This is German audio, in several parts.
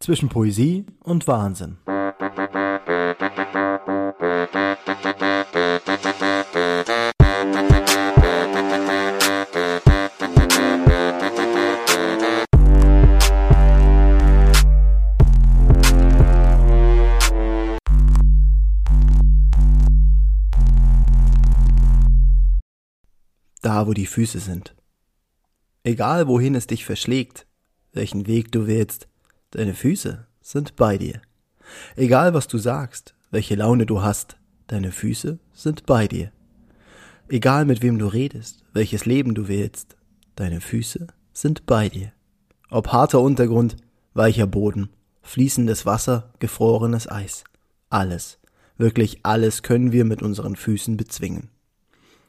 zwischen Poesie und Wahnsinn. Da, wo die Füße sind. Egal wohin es dich verschlägt, welchen Weg du wählst, deine Füße sind bei dir. Egal was du sagst, welche Laune du hast, deine Füße sind bei dir. Egal mit wem du redest, welches Leben du wählst, deine Füße sind bei dir. Ob harter Untergrund, weicher Boden, fließendes Wasser, gefrorenes Eis. Alles, wirklich alles können wir mit unseren Füßen bezwingen.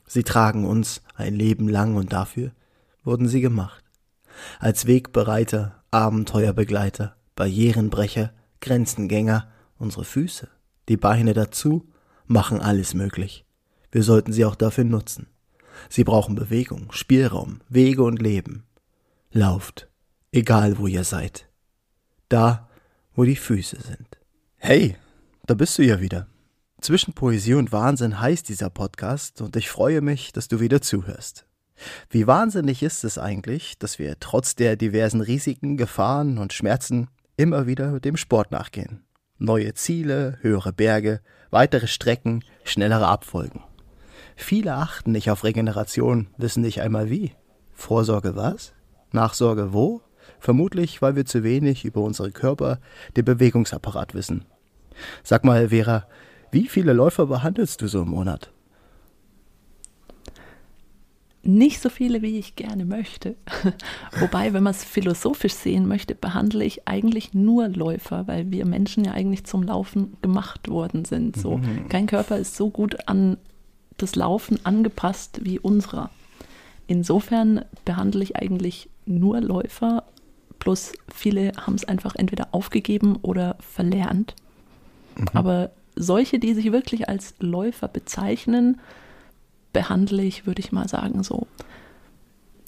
Sie tragen uns ein Leben lang und dafür wurden sie gemacht. Als Wegbereiter, Abenteuerbegleiter, Barrierenbrecher, Grenzengänger, unsere Füße, die Beine dazu, machen alles möglich. Wir sollten sie auch dafür nutzen. Sie brauchen Bewegung, Spielraum, Wege und Leben. Lauft, egal wo ihr seid. Da, wo die Füße sind. Hey, da bist du ja wieder. Zwischen Poesie und Wahnsinn heißt dieser Podcast und ich freue mich, dass du wieder zuhörst. Wie wahnsinnig ist es eigentlich, dass wir trotz der diversen Risiken, Gefahren und Schmerzen immer wieder dem Sport nachgehen. Neue Ziele, höhere Berge, weitere Strecken, schnellere Abfolgen. Viele achten nicht auf Regeneration, wissen nicht einmal wie. Vorsorge was? Nachsorge wo? Vermutlich, weil wir zu wenig über unsere Körper, den Bewegungsapparat wissen. Sag mal, Vera, wie viele Läufer behandelst du so im Monat? Nicht so viele, wie ich gerne möchte. Wobei, wenn man es philosophisch sehen möchte, behandle ich eigentlich nur Läufer, weil wir Menschen ja eigentlich zum Laufen gemacht worden sind. So. Mhm. Kein Körper ist so gut an das Laufen angepasst wie unserer. Insofern behandle ich eigentlich nur Läufer, plus viele haben es einfach entweder aufgegeben oder verlernt. Mhm. Aber solche, die sich wirklich als Läufer bezeichnen, behandle ich, würde ich mal sagen, so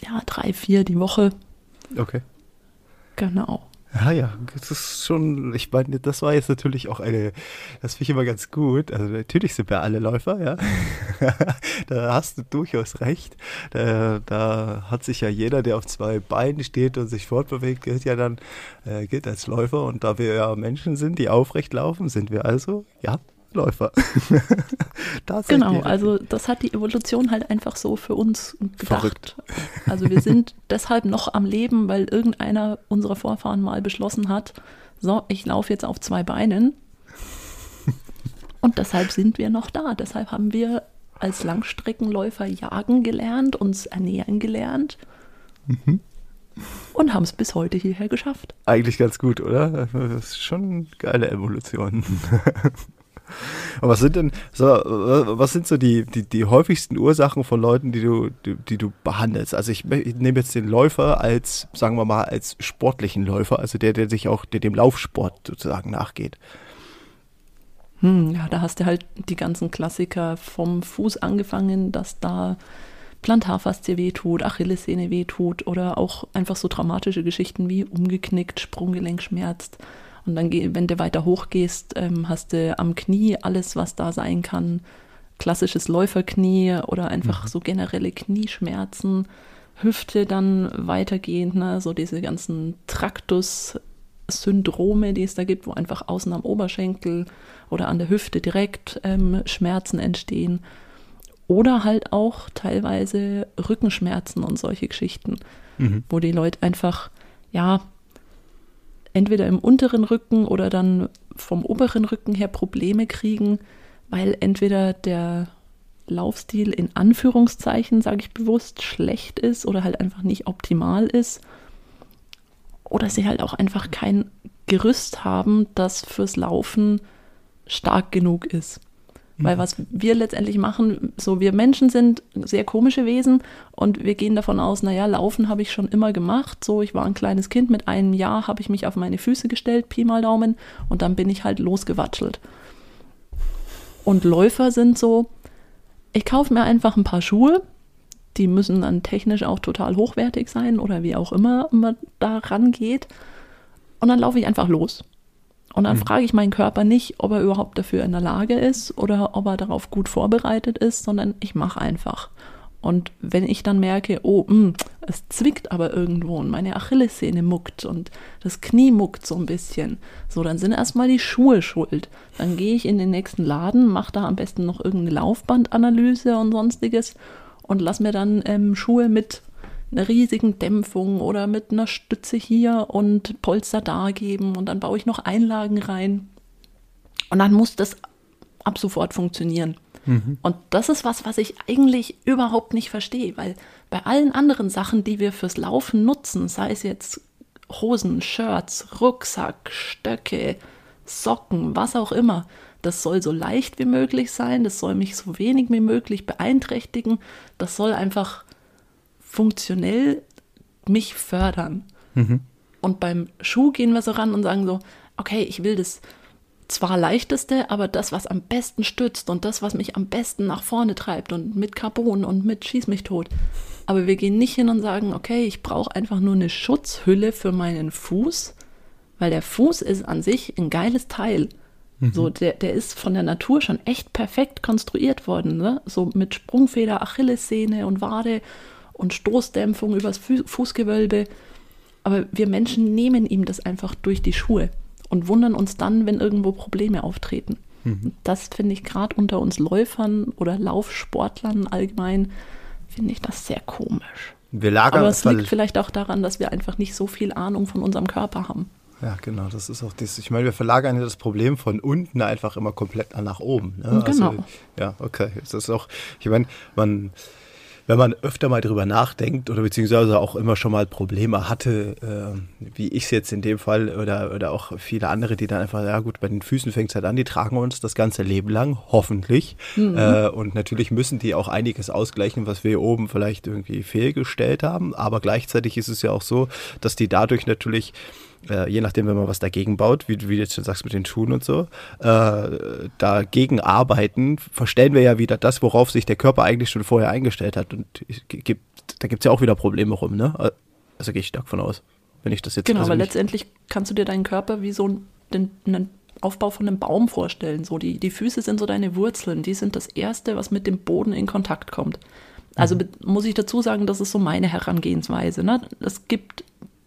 ja, drei, vier die Woche. Okay. Genau. Ja, ja, das ist schon, ich meine, das war jetzt natürlich auch eine, das finde ich immer ganz gut. Also natürlich sind wir alle Läufer, ja. da hast du durchaus recht. Da, da, hat sich ja jeder, der auf zwei Beinen steht und sich fortbewegt, gilt ja dann, äh, gilt als Läufer. Und da wir ja Menschen sind, die aufrecht laufen, sind wir also, ja, Läufer. genau, also das hat die Evolution halt einfach so für uns gedacht. Verrückt. Also wir sind deshalb noch am Leben, weil irgendeiner unserer Vorfahren mal beschlossen hat, so, ich laufe jetzt auf zwei Beinen. Und deshalb sind wir noch da. Deshalb haben wir als Langstreckenläufer jagen gelernt, uns ernähren gelernt. Mhm. Und haben es bis heute hierher geschafft. Eigentlich ganz gut, oder? Das ist schon eine geile Evolution. Aber was sind denn so, was sind so die, die, die häufigsten Ursachen von Leuten, die du, die, die du behandelst? Also ich, ich, nehme jetzt den Läufer als, sagen wir mal, als sportlichen Läufer, also der, der sich auch der dem Laufsport sozusagen nachgeht. Hm, ja, da hast du halt die ganzen Klassiker vom Fuß angefangen, dass da Plantarfaszie wehtut, Achillessehne wehtut oder auch einfach so traumatische Geschichten wie umgeknickt, Sprunggelenk schmerzt. Und dann, wenn du weiter hoch gehst, ähm, hast du am Knie alles, was da sein kann. Klassisches Läuferknie oder einfach mhm. so generelle Knieschmerzen. Hüfte dann weitergehend, ne? so diese ganzen Traktus-Syndrome, die es da gibt, wo einfach außen am Oberschenkel oder an der Hüfte direkt ähm, Schmerzen entstehen. Oder halt auch teilweise Rückenschmerzen und solche Geschichten, mhm. wo die Leute einfach, ja, entweder im unteren Rücken oder dann vom oberen Rücken her Probleme kriegen, weil entweder der Laufstil in Anführungszeichen, sage ich bewusst, schlecht ist oder halt einfach nicht optimal ist. Oder sie halt auch einfach kein Gerüst haben, das fürs Laufen stark genug ist. Weil was wir letztendlich machen, so wir Menschen sind sehr komische Wesen und wir gehen davon aus, naja, laufen habe ich schon immer gemacht. So, ich war ein kleines Kind, mit einem Jahr habe ich mich auf meine Füße gestellt, Pi mal Daumen, und dann bin ich halt losgewatschelt. Und Läufer sind so, ich kaufe mir einfach ein paar Schuhe, die müssen dann technisch auch total hochwertig sein oder wie auch immer man da rangeht. Und dann laufe ich einfach los. Und dann mhm. frage ich meinen Körper nicht, ob er überhaupt dafür in der Lage ist oder ob er darauf gut vorbereitet ist, sondern ich mache einfach. Und wenn ich dann merke, oh, mh, hm, es zwickt aber irgendwo und meine Achillessehne muckt und das Knie muckt so ein bisschen, so, dann sind erstmal die Schuhe schuld. Dann gehe ich in den nächsten Laden, mache da am besten noch irgendeine Laufbandanalyse und sonstiges und lass mir dann ähm, Schuhe mit einer riesigen Dämpfung oder mit einer Stütze hier und Polster da geben und dann baue ich noch Einlagen rein. Und dann muss das ab sofort funktionieren. Mhm. Und das ist was, was ich eigentlich überhaupt nicht verstehe, weil bei allen anderen Sachen, die wir fürs Laufen nutzen, sei es jetzt Hosen, Shirts, Rucksack, Stöcke, Socken, was auch immer, das soll so leicht wie möglich sein, das soll mich so wenig wie möglich beeinträchtigen, das soll einfach funktionell mich fördern. Mhm. Und beim Schuh gehen wir so ran und sagen so, okay, ich will das zwar leichteste, aber das, was am besten stützt und das, was mich am besten nach vorne treibt und mit Carbon und mit Schieß mich tot. Aber wir gehen nicht hin und sagen, okay, ich brauche einfach nur eine Schutzhülle für meinen Fuß, weil der Fuß ist an sich ein geiles Teil. Mhm. So, der, der ist von der Natur schon echt perfekt konstruiert worden, ne? So mit Sprungfeder, Achillessehne und Wade und Stoßdämpfung übers Fußgewölbe. Aber wir Menschen nehmen ihm das einfach durch die Schuhe und wundern uns dann, wenn irgendwo Probleme auftreten. Mhm. Das finde ich gerade unter uns Läufern oder Laufsportlern allgemein, finde ich das sehr komisch. Wir lagern Aber es liegt vielleicht auch daran, dass wir einfach nicht so viel Ahnung von unserem Körper haben. Ja, genau, das ist auch das. Ich meine, wir verlagern ja das Problem von unten einfach immer komplett nach oben. Ne? Genau. Also, ja, okay. Das ist auch, ich meine, man wenn man öfter mal drüber nachdenkt oder beziehungsweise auch immer schon mal Probleme hatte, äh, wie ich es jetzt in dem Fall oder, oder auch viele andere, die dann einfach, ja gut, bei den Füßen fängt es halt an, die tragen uns das ganze Leben lang, hoffentlich. Mhm. Äh, und natürlich müssen die auch einiges ausgleichen, was wir oben vielleicht irgendwie fehlgestellt haben. Aber gleichzeitig ist es ja auch so, dass die dadurch natürlich äh, je nachdem, wenn man was dagegen baut, wie, wie du jetzt schon sagst mit den Schuhen und so, äh, dagegen arbeiten, verstellen wir ja wieder das, worauf sich der Körper eigentlich schon vorher eingestellt hat. Und gibt, da gibt es ja auch wieder Probleme rum, ne? Also gehe ich stark von aus, wenn ich das jetzt Genau, aber letztendlich kannst du dir deinen Körper wie so einen, einen Aufbau von einem Baum vorstellen. So die, die Füße sind so deine Wurzeln, die sind das Erste, was mit dem Boden in Kontakt kommt. Also mhm. muss ich dazu sagen, das ist so meine Herangehensweise. Ne? Es gibt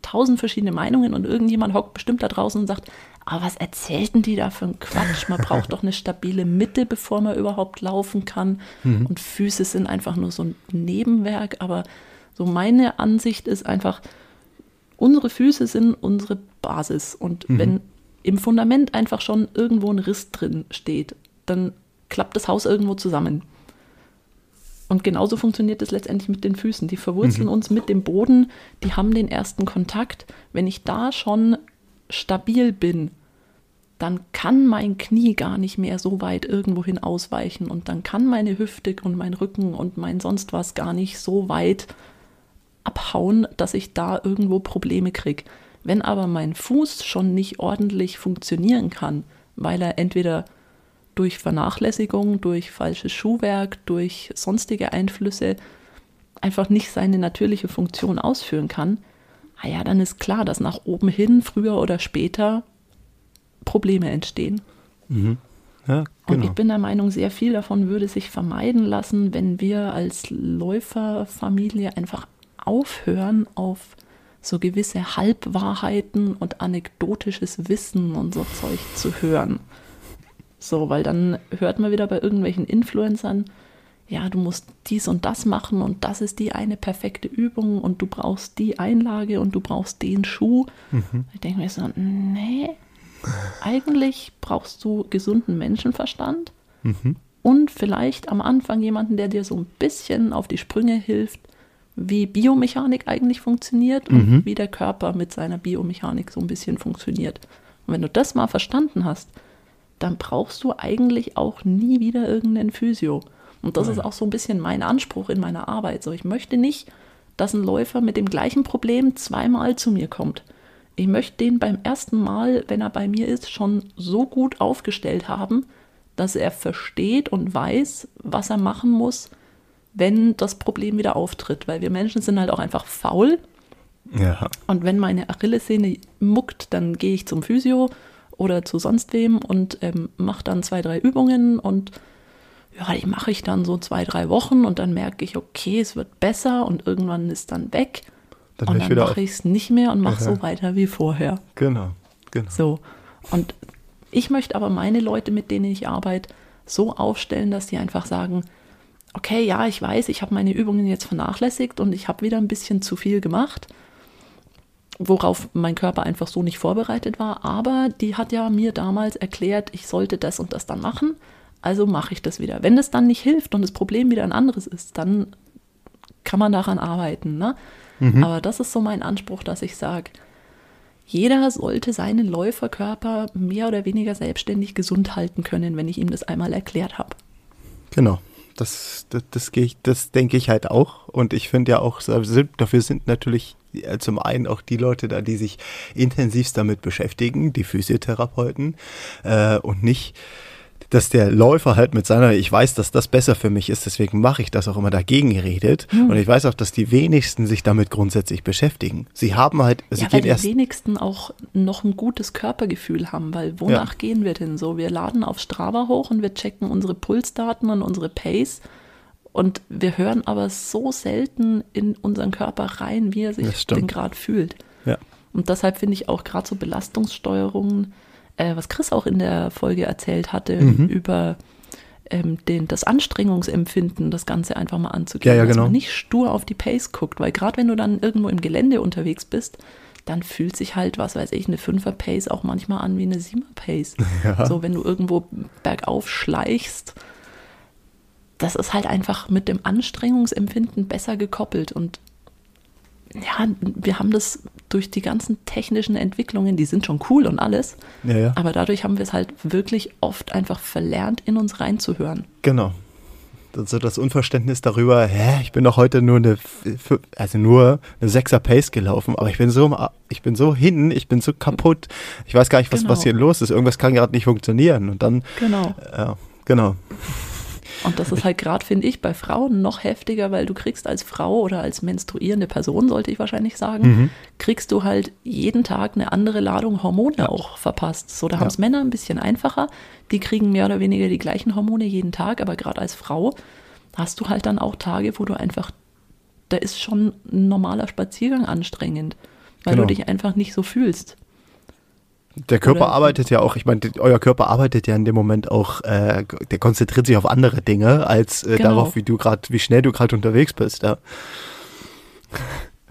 tausend verschiedene Meinungen und irgendjemand hockt bestimmt da draußen und sagt, aber was erzählten die da für einen Quatsch? Man braucht doch eine stabile Mitte, bevor man überhaupt laufen kann. Mhm. Und Füße sind einfach nur so ein Nebenwerk. Aber so meine Ansicht ist einfach, unsere Füße sind unsere Basis. Und mhm. wenn im Fundament einfach schon irgendwo ein Riss drin steht, dann klappt das Haus irgendwo zusammen. Und genauso funktioniert es letztendlich mit den Füßen. Die verwurzeln mhm. uns mit dem Boden, die haben den ersten Kontakt. Wenn ich da schon stabil bin, dann kann mein Knie gar nicht mehr so weit irgendwohin ausweichen und dann kann meine Hüfte und mein Rücken und mein sonst was gar nicht so weit abhauen, dass ich da irgendwo Probleme kriege. Wenn aber mein Fuß schon nicht ordentlich funktionieren kann, weil er entweder durch Vernachlässigung, durch falsches Schuhwerk, durch sonstige Einflüsse einfach nicht seine natürliche Funktion ausführen kann, ah ja, dann ist klar, dass nach oben hin früher oder später Probleme entstehen. Mhm. Ja, genau. Und ich bin der Meinung, sehr viel davon würde sich vermeiden lassen, wenn wir als Läuferfamilie einfach aufhören, auf so gewisse Halbwahrheiten und anekdotisches Wissen und so Zeug zu hören. So, weil dann hört man wieder bei irgendwelchen Influencern, ja, du musst dies und das machen und das ist die eine perfekte Übung und du brauchst die Einlage und du brauchst den Schuh. Mhm. Ich denke mir so, nee, eigentlich brauchst du gesunden Menschenverstand mhm. und vielleicht am Anfang jemanden, der dir so ein bisschen auf die Sprünge hilft, wie Biomechanik eigentlich funktioniert und mhm. wie der Körper mit seiner Biomechanik so ein bisschen funktioniert. Und wenn du das mal verstanden hast, dann brauchst du eigentlich auch nie wieder irgendeinen Physio. Und das Nein. ist auch so ein bisschen mein Anspruch in meiner Arbeit. So, ich möchte nicht, dass ein Läufer mit dem gleichen Problem zweimal zu mir kommt. Ich möchte den beim ersten Mal, wenn er bei mir ist, schon so gut aufgestellt haben, dass er versteht und weiß, was er machen muss, wenn das Problem wieder auftritt. Weil wir Menschen sind halt auch einfach faul Ja. Und wenn meine Achillessehne muckt, dann gehe ich zum Physio oder zu sonst wem und ähm, mache dann zwei, drei Übungen und ja, die mache ich dann so zwei, drei Wochen und dann merke ich, okay, es wird besser und irgendwann ist dann weg. Dann und dann mache ich es nicht mehr und mache so weiter wie vorher. Genau, genau. So. Und ich möchte aber meine Leute, mit denen ich arbeite, so aufstellen, dass die einfach sagen, okay, ja, ich weiß, ich habe meine Übungen jetzt vernachlässigt und ich habe wieder ein bisschen zu viel gemacht, worauf mein Körper einfach so nicht vorbereitet war, aber die hat ja mir damals erklärt, ich sollte das und das dann machen, also mache ich das wieder. Wenn das dann nicht hilft und das Problem wieder ein anderes ist, dann kann man daran arbeiten. Ne? Aber das ist so mein Anspruch, dass ich sage, jeder sollte seinen Läuferkörper mehr oder weniger selbstständig gesund halten können, wenn ich ihm das einmal erklärt habe. Genau. Das, das, das, ich, das denke ich halt auch. Und ich finde ja auch, so- sind- dafür sind natürlich zum einen auch die Leute da, die sich intensivst damit beschäftigen, die Physiotherapeuten, äh, und nicht, dass der Läufer halt mit seiner, ich weiß, dass das besser für mich ist, deswegen mache ich das auch immer dagegen redet. Hm. Und ich weiß auch, dass die wenigsten sich damit grundsätzlich beschäftigen. Sie haben halt, sie ja, weil die wenigsten auch noch ein gutes Körpergefühl haben, weil wonach gehen wir denn so? Wir laden auf Strava hoch und wir checken unsere Pulsdaten und unsere Pace und wir hören aber so selten in unseren Körper rein, wie er sich denn gerade fühlt. Ja. Und deshalb finde ich auch gerade so Belastungssteuerungen, äh, was Chris auch in der Folge erzählt hatte, Mhm. über ähm, den, das Anstrengungsempfinden, das Ganze einfach mal anzugehen. Ja, ja, Dass genau. man nicht stur auf die Pace guckt, weil gerade wenn du dann irgendwo im Gelände unterwegs bist, dann fühlt sich halt, was weiß ich, eine 5er Pace auch manchmal an wie eine 7er Pace. Ja. So, wenn du irgendwo bergauf schleichst, das ist halt einfach mit dem Anstrengungsempfinden besser gekoppelt. Und ja, wir haben das durch die ganzen technischen Entwicklungen, die sind schon cool und alles, Ja, ja. aber dadurch haben wir es halt wirklich oft einfach verlernt, in uns reinzuhören. Genau. Also das Unverständnis darüber, hä, ich bin doch heute nur eine, also nur eine Sechser Pace gelaufen, aber ich bin so, ich bin so hin, ich bin so kaputt, ich weiß gar nicht, was, Genau. was hier los ist, irgendwas kann gerade nicht funktionieren und dann, Genau. ja, genau, Und das ist halt gerade, finde ich, bei Frauen noch heftiger, weil du kriegst als Frau oder als menstruierende Person, sollte ich wahrscheinlich sagen, Mhm. kriegst du halt jeden Tag eine andere Ladung Hormone auch verpasst. So, da haben es Männer ein bisschen einfacher. Die kriegen mehr oder weniger die gleichen Hormone jeden Tag, aber gerade als Frau hast du halt dann auch Tage, wo du einfach, da ist schon ein normaler Spaziergang anstrengend, weil Genau. du dich einfach nicht so fühlst. Der Körper Oder- arbeitet ja auch, ich meine, euer Körper arbeitet ja in dem Moment auch, äh, der konzentriert sich auf andere Dinge, als äh, Genau. darauf, wie du gerade, wie schnell du gerade unterwegs bist, ja.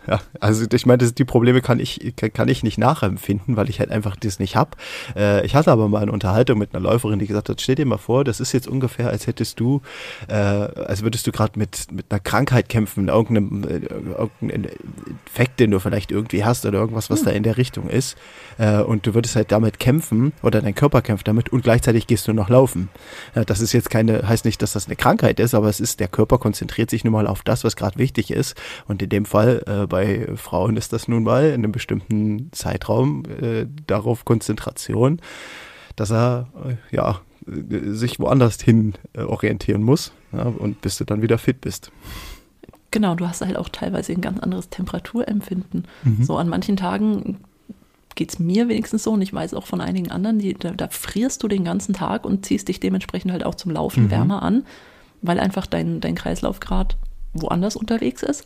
Ja, also ich meine, die Probleme kann ich, kann, ich nicht nachempfinden, weil ich halt einfach das nicht hab. Äh, ich hatte aber mal eine Unterhaltung mit einer Läuferin, die gesagt hat, stell dir mal vor, das ist jetzt ungefähr, als hättest du, äh, als würdest du gerade mit, mit einer Krankheit kämpfen, irgendeinem, äh, irgendeinem Infekt, den du vielleicht irgendwie hast oder irgendwas, was da in der Richtung ist. Äh, und du würdest halt damit kämpfen oder dein Körper kämpft damit und gleichzeitig gehst du noch laufen. Ja, das ist jetzt keine, heißt nicht, dass das eine Krankheit ist, aber es ist, der Körper konzentriert sich nun mal auf das, was gerade wichtig ist. Und in dem Fall, äh, bei Frauen ist das nun mal in einem bestimmten Zeitraum äh, darauf Konzentration, dass er, äh, ja, sich woanders hin äh, orientieren muss ja, und bis du dann wieder fit bist. Genau, du hast halt auch teilweise ein ganz anderes Temperaturempfinden. Mhm. So an manchen Tagen geht es mir wenigstens so und ich weiß auch von einigen anderen, die, da, da frierst du den ganzen Tag und ziehst dich dementsprechend halt auch zum Laufen Mhm. wärmer an, weil einfach dein, dein Kreislauf gerade woanders unterwegs ist.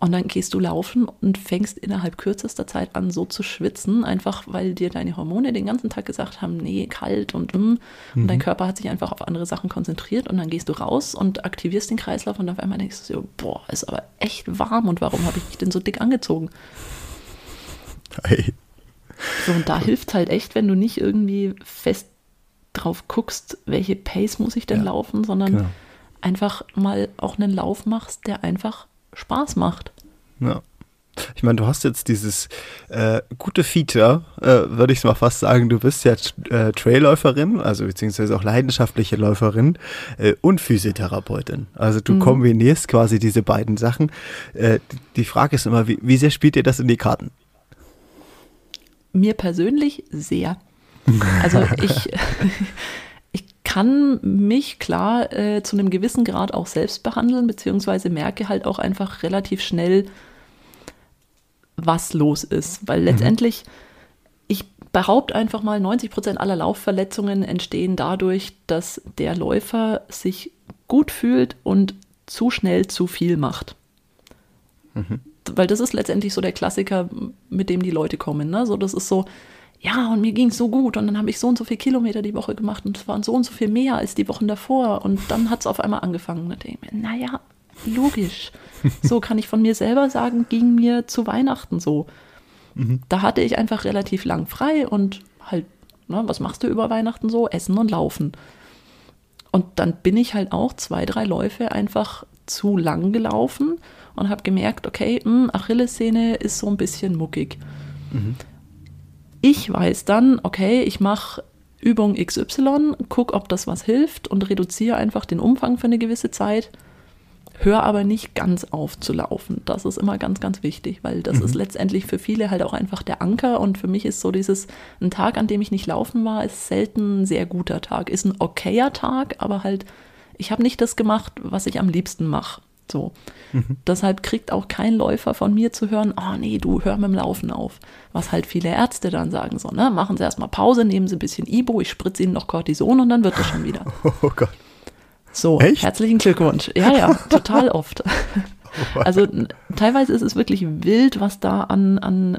Und dann gehst du laufen und fängst innerhalb kürzester Zeit an, so zu schwitzen, einfach weil dir deine Hormone den ganzen Tag gesagt haben, nee, kalt und mm. Und dein Körper hat sich einfach auf andere Sachen konzentriert und dann gehst du raus und aktivierst den Kreislauf und auf einmal denkst du so, boah, ist aber echt warm und warum habe ich mich denn so dick angezogen? Hey. So, und da hilft halt echt, wenn du nicht irgendwie fest drauf guckst, welche Pace muss ich denn Ja, laufen, sondern genau. einfach mal auch einen Lauf machst, der einfach Spaß macht. Ja. Ich meine, du hast jetzt dieses äh, gute Feature, äh, würde ich mal fast sagen, du bist ja äh, Trailläuferin, also beziehungsweise auch leidenschaftliche Läuferin äh, und Physiotherapeutin. Also du kombinierst quasi diese beiden Sachen. Äh, die- Frage ist immer, wie, wie sehr spielt dir das in die Karten? Mir persönlich sehr. Also ich kann mich klar äh, zu einem gewissen Grad auch selbst behandeln, beziehungsweise merke halt auch einfach relativ schnell, was los ist. Weil letztendlich, ich behaupte einfach mal, 90 Prozent aller Laufverletzungen entstehen dadurch, dass der Läufer sich gut fühlt und zu schnell zu viel macht. Weil das ist letztendlich so der Klassiker, mit dem die Leute kommen. Ne? So, das ist so, ja, und mir ging es so gut und dann habe ich so und so viele Kilometer die Woche gemacht und es waren so und so viel mehr als die Wochen davor und dann hat es auf einmal angefangen. Und denke ich mir, naja, logisch. So kann ich von mir selber sagen, ging mir zu Weihnachten so. Da hatte ich einfach relativ lang frei und halt, ne, was machst du über Weihnachten so? Essen und laufen. Und dann bin ich halt auch zwei, drei Läufe einfach zu lang gelaufen und habe gemerkt, okay, mh, Achillessehne ist so ein bisschen muckig. Ich weiß dann, okay, ich mache Übung XY, gucke, ob das was hilft und reduziere einfach den Umfang für eine gewisse Zeit. Hör aber nicht ganz auf zu laufen. Das ist immer ganz, ganz wichtig, weil das ist letztendlich für viele halt auch einfach der Anker. Und für mich ist so dieses, ein Tag, an dem ich nicht laufen war, ist selten ein sehr guter Tag. Ist ein okayer Tag, aber halt, ich habe nicht das gemacht, was ich am liebsten mache. So. Deshalb kriegt auch kein Läufer von mir zu hören, oh nee, du hör mit dem Laufen auf. Was halt viele Ärzte dann sagen, so, ne, machen Sie erstmal Pause, nehmen Sie ein bisschen Ibo, ich spritze Ihnen noch Cortison und dann wird das schon wieder. Oh Gott. So, Echt? herzlichen Glückwunsch. Ja, ja, total oft. Also n- teilweise ist es wirklich wild, was da an, an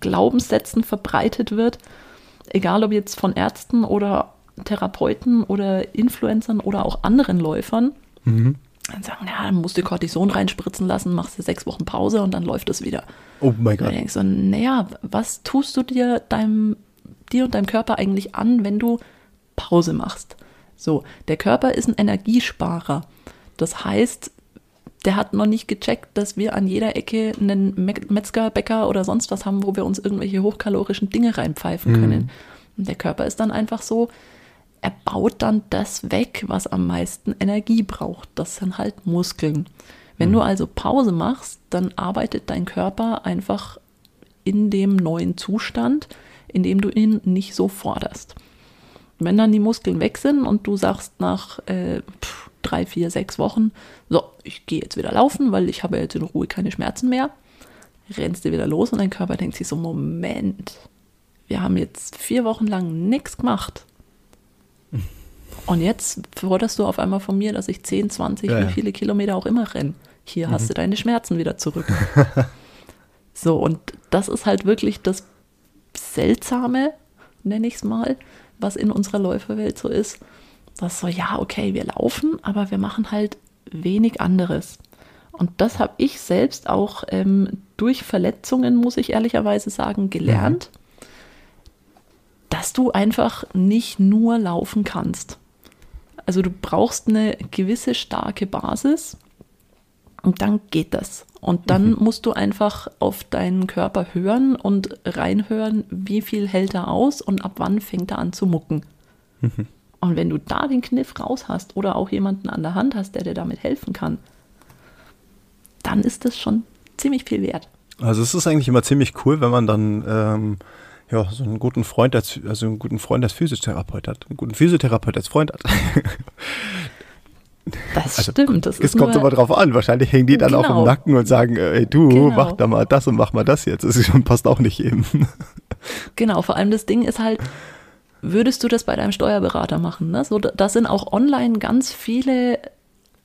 Glaubenssätzen verbreitet wird. Egal ob jetzt von Ärzten oder Therapeuten oder Influencern oder auch anderen Läufern. Dann sagen, ja, dann musst du Cortison reinspritzen lassen, machst du sechs Wochen Pause und dann läuft es wieder. Oh mein Gott. denkst du, naja, was tust du dir, deinem, dir und deinem Körper eigentlich an, wenn du Pause machst? So, der Körper ist ein Energiesparer. Das heißt, der hat noch nicht gecheckt, dass wir an jeder Ecke einen Me- Metzger, Bäcker oder sonst was haben, wo wir uns irgendwelche hochkalorischen Dinge reinpfeifen können. Und der Körper ist dann einfach so, er baut dann das weg, was am meisten Energie braucht. Das sind halt Muskeln. Wenn du also Pause machst, dann arbeitet dein Körper einfach in dem neuen Zustand, in dem du ihn nicht so forderst. Wenn dann die Muskeln weg sind und du sagst nach äh, pff, drei, vier, sechs Wochen, so, ich gehe jetzt wieder laufen, weil ich habe jetzt in Ruhe keine Schmerzen mehr, rennst du wieder los und dein Körper denkt sich so, Moment, wir haben jetzt vier Wochen lang nichts gemacht. Und jetzt forderst du auf einmal von mir, dass ich 10, 20, Ja, wie viele Kilometer auch immer renne. Hier hast du deine Schmerzen wieder zurück. so, und das ist halt wirklich das Seltsame, nenne ich es mal, was in unserer Läuferwelt so ist. Das so, ja, okay, wir laufen, aber wir machen halt wenig anderes. Und das habe ich selbst auch ähm, durch Verletzungen, muss ich ehrlicherweise sagen, gelernt, dass du einfach nicht nur laufen kannst. Also du brauchst eine gewisse starke Basis und dann geht das. Und dann musst du einfach auf deinen Körper hören und reinhören, wie viel hält er aus und ab wann fängt er an zu mucken. Und wenn du da den Kniff raus hast oder auch jemanden an der Hand hast, der dir damit helfen kann, dann ist das schon ziemlich viel wert. Also es ist eigentlich immer ziemlich cool, wenn man dann ähm, ja, so einen guten Freund als, also einen guten Freund als Physiotherapeut hat, einen guten Physiotherapeut als Freund hat. Das Also, stimmt. Das Es kommt aber drauf an. Wahrscheinlich hängen die dann auch Genau. im Nacken und sagen, äh, ey, du, Genau. mach da mal das und mach mal das jetzt. Das passt auch nicht eben. Genau, vor allem das Ding ist halt, würdest du das bei deinem Steuerberater machen? Ne? So, da sind auch online ganz viele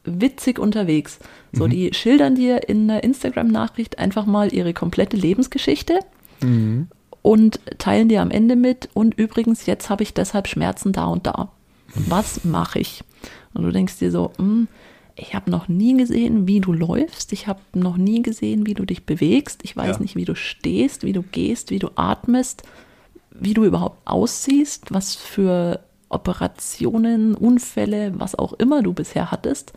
witzig unterwegs. So, die schildern dir in einer Instagram-Nachricht einfach mal ihre komplette Lebensgeschichte und teilen dir am Ende mit. Und übrigens, jetzt habe ich deshalb Schmerzen da und da. Was mache ich? Und du denkst dir so, hm, ich habe noch nie gesehen, wie du läufst. Ich habe noch nie gesehen, wie du dich bewegst. Ich weiß Ja. nicht, wie du stehst, wie du gehst, wie du atmest, wie du überhaupt aussiehst, was für Operationen, Unfälle, was auch immer du bisher hattest.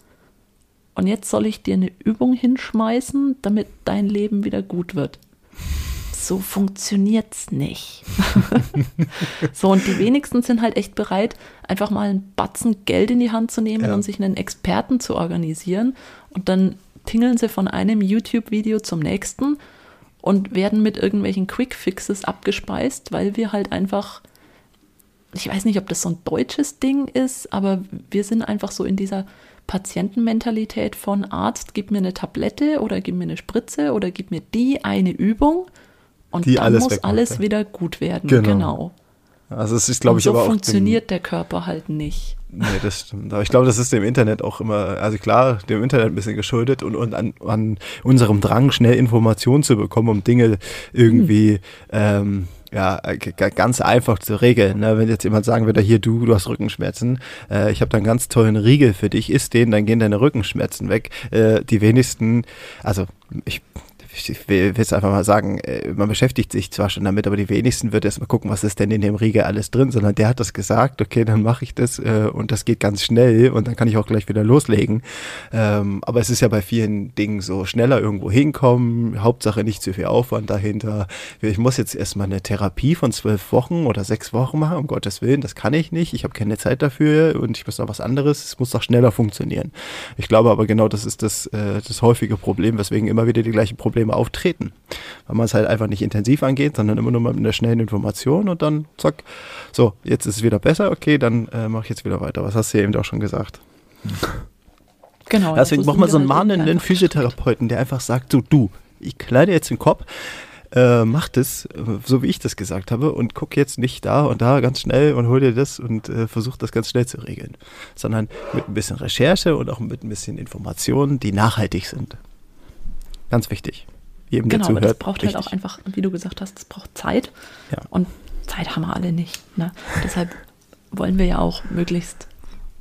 Und jetzt soll ich dir eine Übung hinschmeißen, damit dein Leben wieder gut wird. So funktioniert's nicht. so, und die wenigsten sind halt echt bereit, einfach mal einen Batzen Geld in die Hand zu nehmen Ja. und sich einen Experten zu organisieren. Und dann tingeln sie von einem YouTube-Video zum nächsten und werden mit irgendwelchen Quick-Fixes abgespeist, weil wir halt einfach, ich weiß nicht, ob das so ein deutsches Ding ist, aber wir sind einfach so in dieser Patientenmentalität von Arzt, gib mir eine Tablette oder gib mir eine Spritze oder gib mir die eine Übung und Die dann alles muss alles wieder gut werden. Genau. Genau. Also es ist, glaube ich, so aber auch. dem- funktioniert der Körper halt nicht. Nee, das stimmt. Aber ich glaube, das ist dem Internet auch immer, also klar, dem Internet ein bisschen geschuldet und, und an, an unserem Drang, schnell Informationen zu bekommen, um Dinge irgendwie ähm, ja, ganz einfach zu regeln. Ne? Wenn jetzt jemand sagen würde, hier du, du hast Rückenschmerzen, äh, ich habe da einen ganz tollen Riegel für dich, isst den, dann gehen deine Rückenschmerzen weg. Äh, die wenigsten, also ich ich will jetzt einfach mal sagen, äh, man beschäftigt sich zwar schon damit, aber die wenigsten wird erst mal gucken, was ist denn in dem Riegel alles drin, sondern der hat das gesagt, okay, dann mache ich das äh, und das geht ganz schnell und dann kann ich auch gleich wieder loslegen. Ähm, aber es ist ja bei vielen Dingen so, schneller irgendwo hinkommen, Hauptsache nicht zu viel Aufwand dahinter. Ich muss jetzt erstmal eine Therapie von zwölf Wochen oder sechs Wochen machen, um Gottes Willen, das kann ich nicht, ich habe keine Zeit dafür und ich muss noch was anderes, es muss doch schneller funktionieren. Ich glaube aber genau, das ist das, äh, das häufige Problem, weswegen immer wieder die gleichen Probleme auftreten. Weil man es halt einfach nicht intensiv angeht, sondern immer nur mit einer schnellen Information und dann zack, so, jetzt ist es wieder besser, okay, dann äh, mache ich jetzt wieder weiter. Was hast du ja eben auch schon gesagt. Genau. Deswegen braucht man so einen mahnenden Physiotherapeuten, der einfach sagt, so du, ich kleide jetzt den Kopf, äh, mach das, äh, so wie ich das gesagt habe und guck jetzt nicht da und da ganz schnell und hol dir das und äh, versuch das ganz schnell zu regeln, sondern mit ein bisschen Recherche und auch mit ein bisschen Informationen, die nachhaltig sind. Ganz wichtig. Jedem, Genau, der aber das zuhört, braucht halt wichtig. auch einfach, wie du gesagt hast, das braucht Zeit. Ja. Und Zeit haben wir alle nicht. Ne? Deshalb wollen wir ja auch möglichst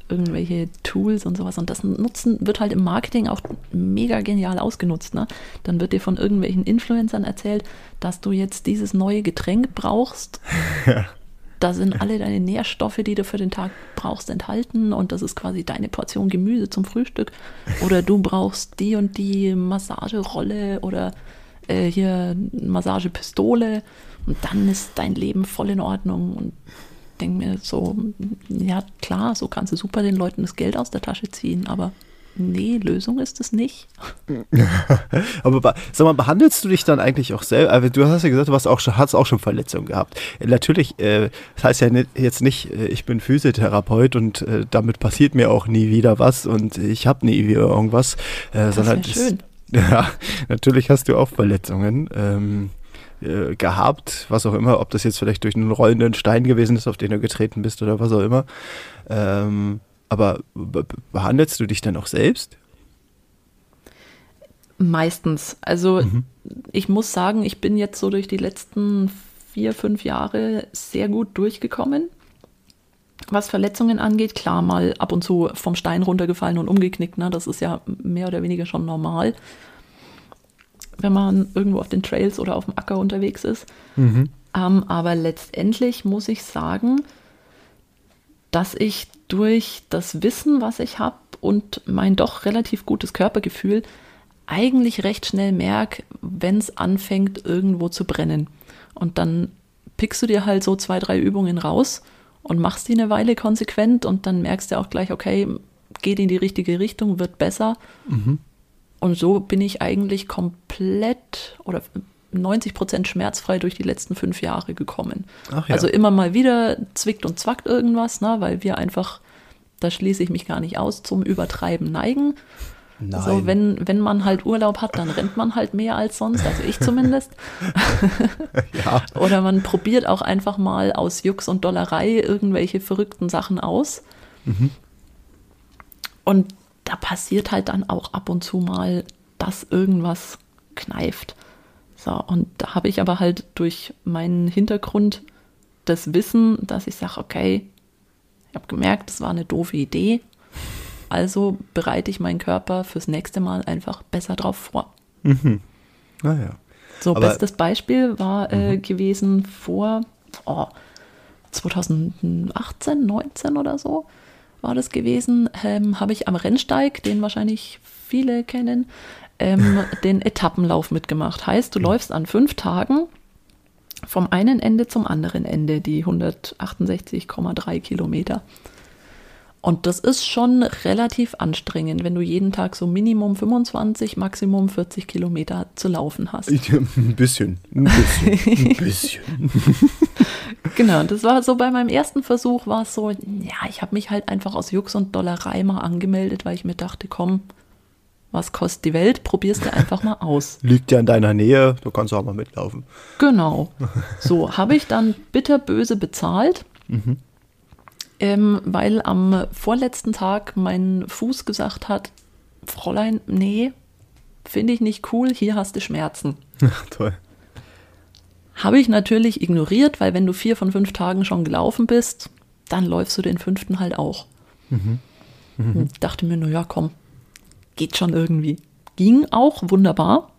irgendwelche Tools und sowas. Und das Nutzen wird halt im Marketing auch mega genial ausgenutzt. Ne? Dann wird dir von irgendwelchen Influencern erzählt, dass du jetzt dieses neue Getränk brauchst. Da sind alle deine Nährstoffe, die du für den Tag brauchst, enthalten und das ist quasi deine Portion Gemüse zum Frühstück. Oder du brauchst die und die Massagerolle oder äh, hier Massagepistole und dann ist dein Leben voll in Ordnung und denke mir so, ja klar, so kannst du super den Leuten das Geld aus der Tasche ziehen, aber nee, Lösung ist es nicht. Aber be- sag mal, behandelst du dich dann eigentlich auch selber? Also du hast ja gesagt, du hast auch schon, hast auch schon Verletzungen gehabt. Äh, Natürlich, äh, das heißt ja jetzt nicht, äh, ich bin Physiotherapeut und äh, damit passiert mir auch nie wieder was und ich habe nie wieder irgendwas, äh, sondern schön. ja, natürlich hast du auch Verletzungen. Ähm, äh, gehabt, was auch immer, ob das jetzt vielleicht durch einen rollenden Stein gewesen ist, auf den du getreten bist oder was auch immer. Ähm, aber be- be- behandelst du dich dann auch selbst? Meistens. Also ich muss sagen, ich bin jetzt so durch die letzten vier, fünf Jahre sehr gut durchgekommen. Was Verletzungen angeht, klar, mal ab und zu vom Stein runtergefallen und umgeknickt, ne? das ist ja mehr oder weniger schon normal, wenn man irgendwo auf den Trails oder auf dem Acker unterwegs ist. Ähm, aber letztendlich muss ich sagen, dass ich durch das Wissen, was ich habe und mein doch relativ gutes Körpergefühl eigentlich recht schnell merke, wenn es anfängt, irgendwo zu brennen. Und dann pickst du dir halt so zwei, drei Übungen raus und machst die eine Weile konsequent und dann merkst du auch gleich, okay, geht in die richtige Richtung, wird besser. Und so bin ich eigentlich komplett oder 90 Prozent schmerzfrei durch die letzten fünf Jahre gekommen. Ja. Also immer mal wieder zwickt und zwackt irgendwas, ne, weil wir einfach, da schließe ich mich gar nicht aus, zum Übertreiben neigen. So, wenn, wenn man halt Urlaub hat, dann rennt man halt mehr als sonst, also ich zumindest. ja. Oder man probiert auch einfach mal aus Jux und Dollerei irgendwelche verrückten Sachen aus. Und da passiert halt dann auch ab und zu mal, dass irgendwas kneift. So, und da habe ich aber halt durch meinen Hintergrund das Wissen, dass ich sage, okay, ich habe gemerkt, das war eine doofe Idee. Also bereite ich meinen Körper fürs nächste Mal einfach besser drauf vor. Naja. So, Aber- bestes Beispiel war äh, gewesen vor oh, 2018, 19 oder so war das gewesen, ähm, habe ich am Rennsteig, den wahrscheinlich viele kennen, ähm, den Etappenlauf mitgemacht. Heißt, du läufst an fünf Tagen vom einen Ende zum anderen Ende, die 168,3 Kilometer. Und das ist schon relativ anstrengend, wenn du jeden Tag so Minimum 25, Maximum 40 Kilometer zu laufen hast. Ich, ein bisschen. Ein bisschen. Ein bisschen. Genau, das war so bei meinem ersten Versuch war es so, ja, ich habe mich halt einfach aus Jux und Dollerei mal angemeldet, weil ich mir dachte, komm, was kostet die Welt, probierst du einfach mal aus. Liegt ja in deiner Nähe, du kannst auch mal mitlaufen. Genau. So, habe ich dann bitterböse bezahlt, Mhm. Ähm, weil am vorletzten Tag mein Fuß gesagt hat, Fräulein, nee, finde ich nicht cool, hier hast du Schmerzen. Toll. Habe ich natürlich ignoriert, weil wenn du vier von fünf Tagen schon gelaufen bist, dann läufst du den fünften halt auch. Und dachte mir nur, ja, komm, geht schon irgendwie. Ging auch wunderbar.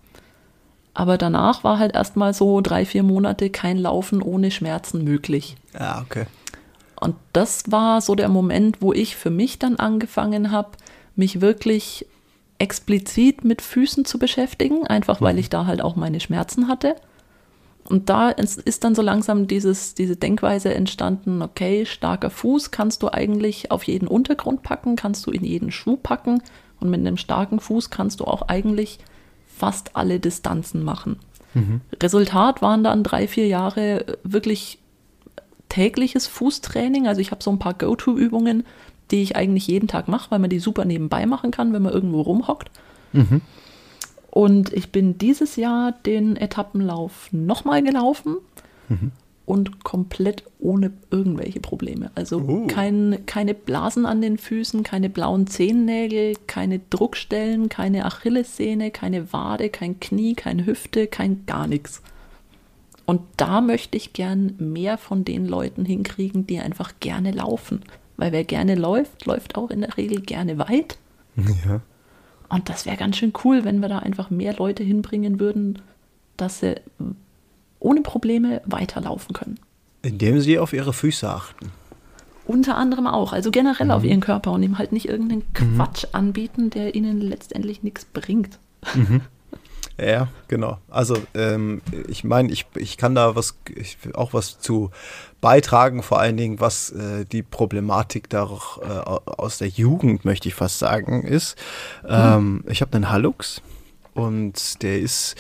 Aber danach war halt erstmal so drei, vier Monate kein Laufen ohne Schmerzen möglich. Ja, okay. Und das war so der Moment, wo ich für mich dann angefangen habe, mich wirklich explizit mit Füßen zu beschäftigen, einfach weil ich da halt auch meine Schmerzen hatte. Und da ist dann so langsam dieses, diese Denkweise entstanden, okay, starker Fuß kannst du eigentlich auf jeden Untergrund packen, kannst du in jeden Schuh packen und mit einem starken Fuß kannst du auch eigentlich fast alle Distanzen machen. Resultat waren dann drei, vier Jahre wirklich tägliches Fußtraining. Also ich habe so ein paar Go-To-Übungen, die ich eigentlich jeden Tag mache, weil man die super nebenbei machen kann, wenn man irgendwo rumhockt. Und ich bin dieses Jahr den Etappenlauf nochmal gelaufen und komplett ohne irgendwelche Probleme. Also Oh. kein, keine Blasen an den Füßen, keine blauen Zehennägel, keine Druckstellen, keine Achillessehne, keine Wade, kein Knie, keine Hüfte, kein gar nichts. Und da möchte ich gern mehr von den Leuten hinkriegen, die einfach gerne laufen. Weil wer gerne läuft, läuft auch in der Regel gerne weit. Ja. Und das wäre ganz schön cool, wenn wir da einfach mehr Leute hinbringen würden, dass sie ohne Probleme weiterlaufen können. Indem sie auf ihre Füße achten. Unter anderem auch, also generell auf ihren Körper und ihm halt nicht irgendeinen Quatsch anbieten, der ihnen letztendlich nichts bringt. Ja, genau. Also ähm, ich meine, ich, ich kann da was ich, auch was zu beitragen, vor allen Dingen, was äh, die Problematik da auch, äh, aus der Jugend, möchte ich fast sagen, ist. Ähm, Ich habe einen Hallux und der ist,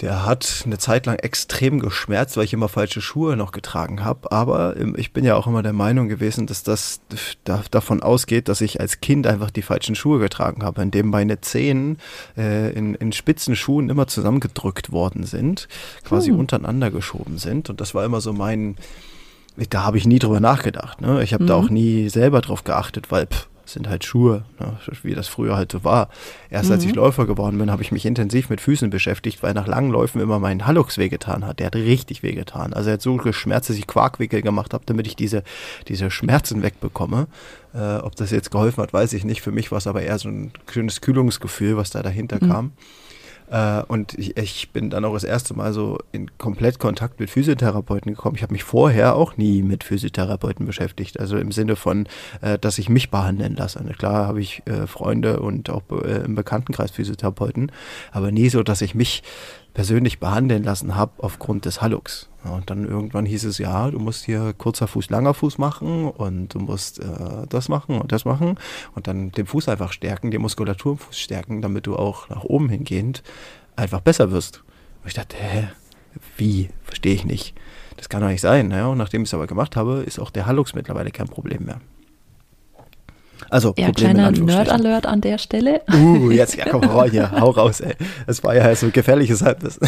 der hat eine Zeit lang extrem geschmerzt, weil ich immer falsche Schuhe noch getragen habe. Aber ich bin ja auch immer der Meinung gewesen, dass das da, davon ausgeht, dass ich als Kind einfach die falschen Schuhe getragen habe, indem meine Zehen äh, in, in spitzen Schuhen immer zusammengedrückt worden sind, quasi untereinander geschoben sind. Und das war immer so mein, da habe ich nie drüber nachgedacht. Ne? Ich habe da auch nie selber drauf geachtet, weil pff, sind halt Schuhe, ne? wie das früher halt so war. Erst als ich Läufer geworden bin, habe ich mich intensiv mit Füßen beschäftigt, weil nach langen Läufen immer mein Hallux wehgetan hat. Der hat richtig wehgetan. Also er hat so geschmerzt, dass ich Quarkwickel gemacht habe, damit ich diese, diese Schmerzen wegbekomme. Äh, ob das jetzt geholfen hat, weiß ich nicht. Für mich war es aber eher so ein schönes Kühlungsgefühl, was da dahinter kam. Äh, und ich, ich bin dann auch das erste Mal so in komplett Kontakt mit Physiotherapeuten gekommen. Ich habe mich vorher auch nie mit Physiotherapeuten beschäftigt. Also im Sinne von, äh, dass ich mich behandeln lasse. Und klar habe ich äh, Freunde und auch äh, im Bekanntenkreis Physiotherapeuten, aber nie so, dass ich mich persönlich behandeln lassen habe aufgrund des Hallux. Ja, und dann irgendwann hieß es, ja, du musst hier kurzer Fuß, langer Fuß machen und du musst äh, das machen und das machen und dann den Fuß einfach stärken, die Muskulatur im Fuß stärken, damit du auch nach oben hingehend einfach besser wirst. Und ich dachte, hä, wie? Verstehe ich nicht. Das kann doch nicht sein. Naja, und nachdem ich es aber gemacht habe, ist auch der Hallux mittlerweile kein Problem mehr. Also, Ja, kleiner. Nerd-Alert an der Stelle. Uh, jetzt, ja, komm, hau, hier, hau raus, ey. Das war ja so ein gefährliches Halbwissen.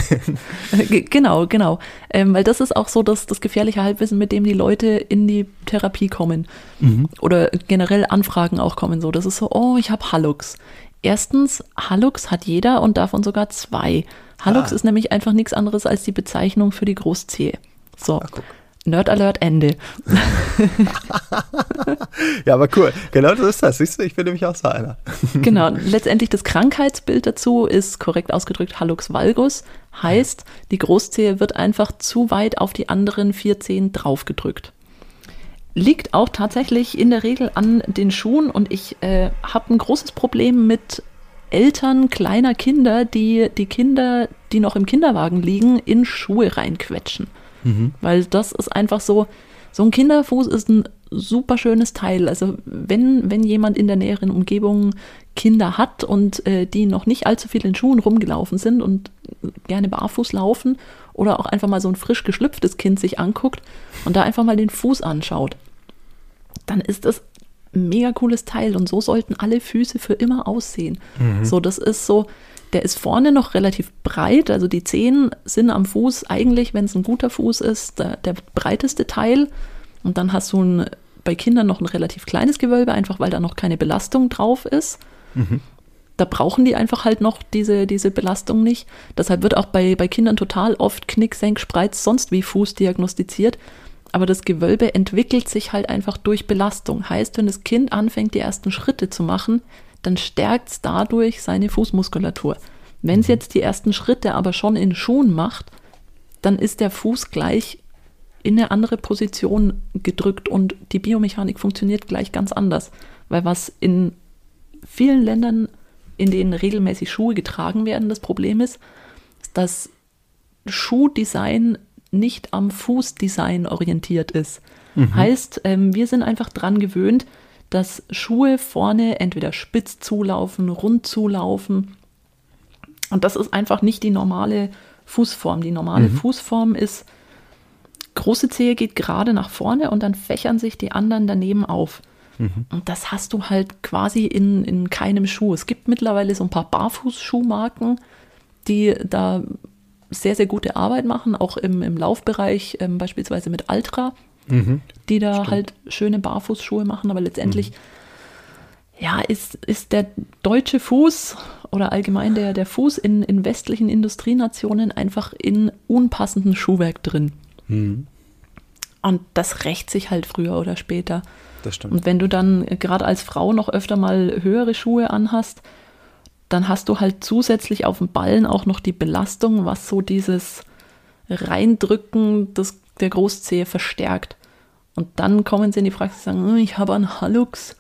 Ge- Genau, genau. Ähm, weil das ist auch so das, das gefährliche Halbwissen, mit dem die Leute in die Therapie kommen. Oder generell Anfragen auch kommen. So, das ist so, oh, ich habe Hallux. Erstens, Hallux hat jeder und davon sogar zwei. Hallux Ah. ist nämlich einfach nichts anderes als die Bezeichnung für die Großzehe. So, Ach. Nerd Alert Ende. Ja, aber cool. Genau das ist das. Siehst du, ich bin nämlich auch so einer. Genau, letztendlich das Krankheitsbild dazu ist korrekt ausgedrückt Hallux valgus, heißt, die Großzehe wird einfach zu weit auf die anderen vier Zehen draufgedrückt. Liegt auch tatsächlich in der Regel an den Schuhen und ich äh, habe ein großes Problem mit Eltern kleiner Kinder, die die Kinder, die noch im Kinderwagen liegen, in Schuhe reinquetschen. Weil das ist einfach so, so ein Kinderfuß ist ein super schönes Teil. Also wenn, wenn jemand in der näheren Umgebung Kinder hat und äh, die noch nicht allzu viel in Schuhen rumgelaufen sind und gerne barfuß laufen oder auch einfach mal so ein frisch geschlüpftes Kind sich anguckt und da einfach mal den Fuß anschaut, dann ist das ein mega cooles Teil und so sollten alle Füße für immer aussehen. Mhm. So, das ist so, der ist vorne noch relativ breit, also die Zehen sind am Fuß eigentlich, wenn es ein guter Fuß ist, der, der breiteste Teil. Und dann hast du ein, bei Kindern noch ein relativ kleines Gewölbe, einfach weil da noch keine Belastung drauf ist. Mhm. Da brauchen die einfach halt noch diese, diese Belastung nicht. Deshalb wird auch bei, bei Kindern total oft Knick, Senk, Spreiz, sonst wie Fuß diagnostiziert. Aber das Gewölbe entwickelt sich halt einfach durch Belastung. Heißt, wenn das Kind anfängt, die ersten Schritte zu machen, dann stärkt es dadurch seine Fußmuskulatur. Wenn es mhm. jetzt die ersten Schritte aber schon in Schuhen macht, dann ist der Fuß gleich in eine andere Position gedrückt und die Biomechanik funktioniert gleich ganz anders. Weil was in vielen Ländern, in denen regelmäßig Schuhe getragen werden, das Problem ist, dass Schuhdesign nicht am Fußdesign orientiert ist. Mhm. Heißt, ähm, wir sind einfach dran gewöhnt, dass Schuhe vorne entweder spitz zulaufen, rund zulaufen. Und das ist einfach nicht die normale Fußform. Die normale mhm. Fußform ist, große Zehe geht gerade nach vorne und dann fächern sich die anderen daneben auf. Mhm. Und das hast du halt quasi in, in keinem Schuh. Es gibt mittlerweile so ein paar Barfußschuhmarken, die da sehr, sehr gute Arbeit machen, auch im, im Laufbereich, ähm, beispielsweise mit Altra mhm. die da Stimmt. halt schöne Barfußschuhe machen, aber letztendlich, mhm. ja, ist, ist der deutsche Fuß oder allgemein der, der Fuß in, in westlichen Industrienationen einfach in unpassendem Schuhwerk drin. Mhm. Und das rächt sich halt früher oder später. Das stimmt. Und wenn du dann gerade als Frau noch öfter mal höhere Schuhe anhast, dann hast du halt zusätzlich auf dem Ballen auch noch die Belastung, was so dieses Reindrücken des der Großzehe verstärkt. Und dann kommen sie in die Praxis und sagen, hm, ich habe einen Hallux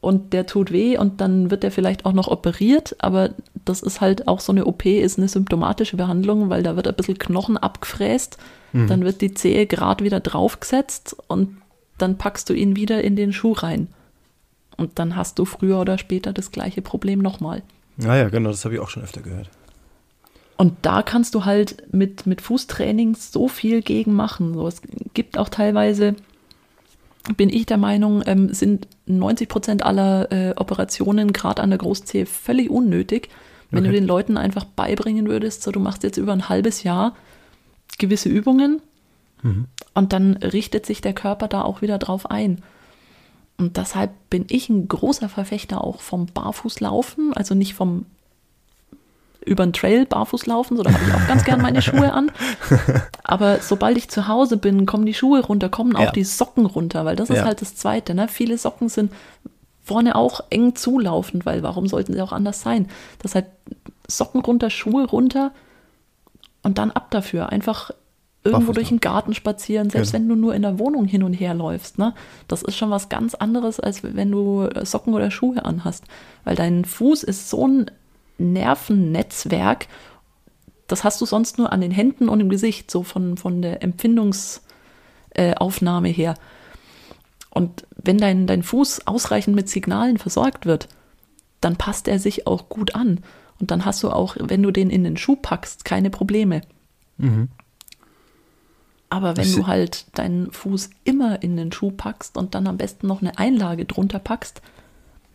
und der tut weh und dann wird der vielleicht auch noch operiert, aber das ist halt auch so eine OP, ist eine symptomatische Behandlung, weil da wird ein bisschen Knochen abgefräst, mhm. dann wird die Zehe gerade wieder draufgesetzt und dann packst du ihn wieder in den Schuh rein. Und dann hast du früher oder später das gleiche Problem nochmal. Naja, genau, das habe ich auch schon öfter gehört. Und da kannst du halt mit, mit Fußtraining so viel gegen machen. So, es gibt auch teilweise, bin ich der Meinung, ähm, sind 90 Prozent aller äh, Operationen gerade an der Großzehe völlig unnötig. Wenn okay. du den Leuten einfach beibringen würdest, so du machst jetzt über ein halbes Jahr gewisse Übungen mhm. und dann richtet sich der Körper da auch wieder drauf ein. Und deshalb bin ich ein großer Verfechter auch vom Barfußlaufen, also nicht vom über den Trail barfuß laufen, so da habe ich auch ganz gern meine Schuhe an. Aber sobald ich zu Hause bin, kommen die Schuhe runter, kommen auch ja. die Socken runter, weil das ist ja. halt das Zweite. Ne? Viele Socken sind vorne auch eng zulaufend, weil warum sollten sie auch anders sein? Deshalb Socken runter, Schuhe runter und dann ab dafür. Einfach irgendwo durch den Garten spazieren, selbst genau. wenn du nur in der Wohnung hin und her läufst. Ne? Das ist schon was ganz anderes, als wenn du Socken oder Schuhe anhast. Weil dein Fuß ist so ein Nervennetzwerk, das hast du sonst nur an den Händen und im Gesicht, so von, von der Empfindungsaufnahme äh, her. Und wenn dein, dein Fuß ausreichend mit Signalen versorgt wird, dann passt er sich auch gut an. Und dann hast du auch, wenn du den in den Schuh packst, keine Probleme. Mhm. Aber wenn du halt deinen Fuß immer in den Schuh packst und dann am besten noch eine Einlage drunter packst,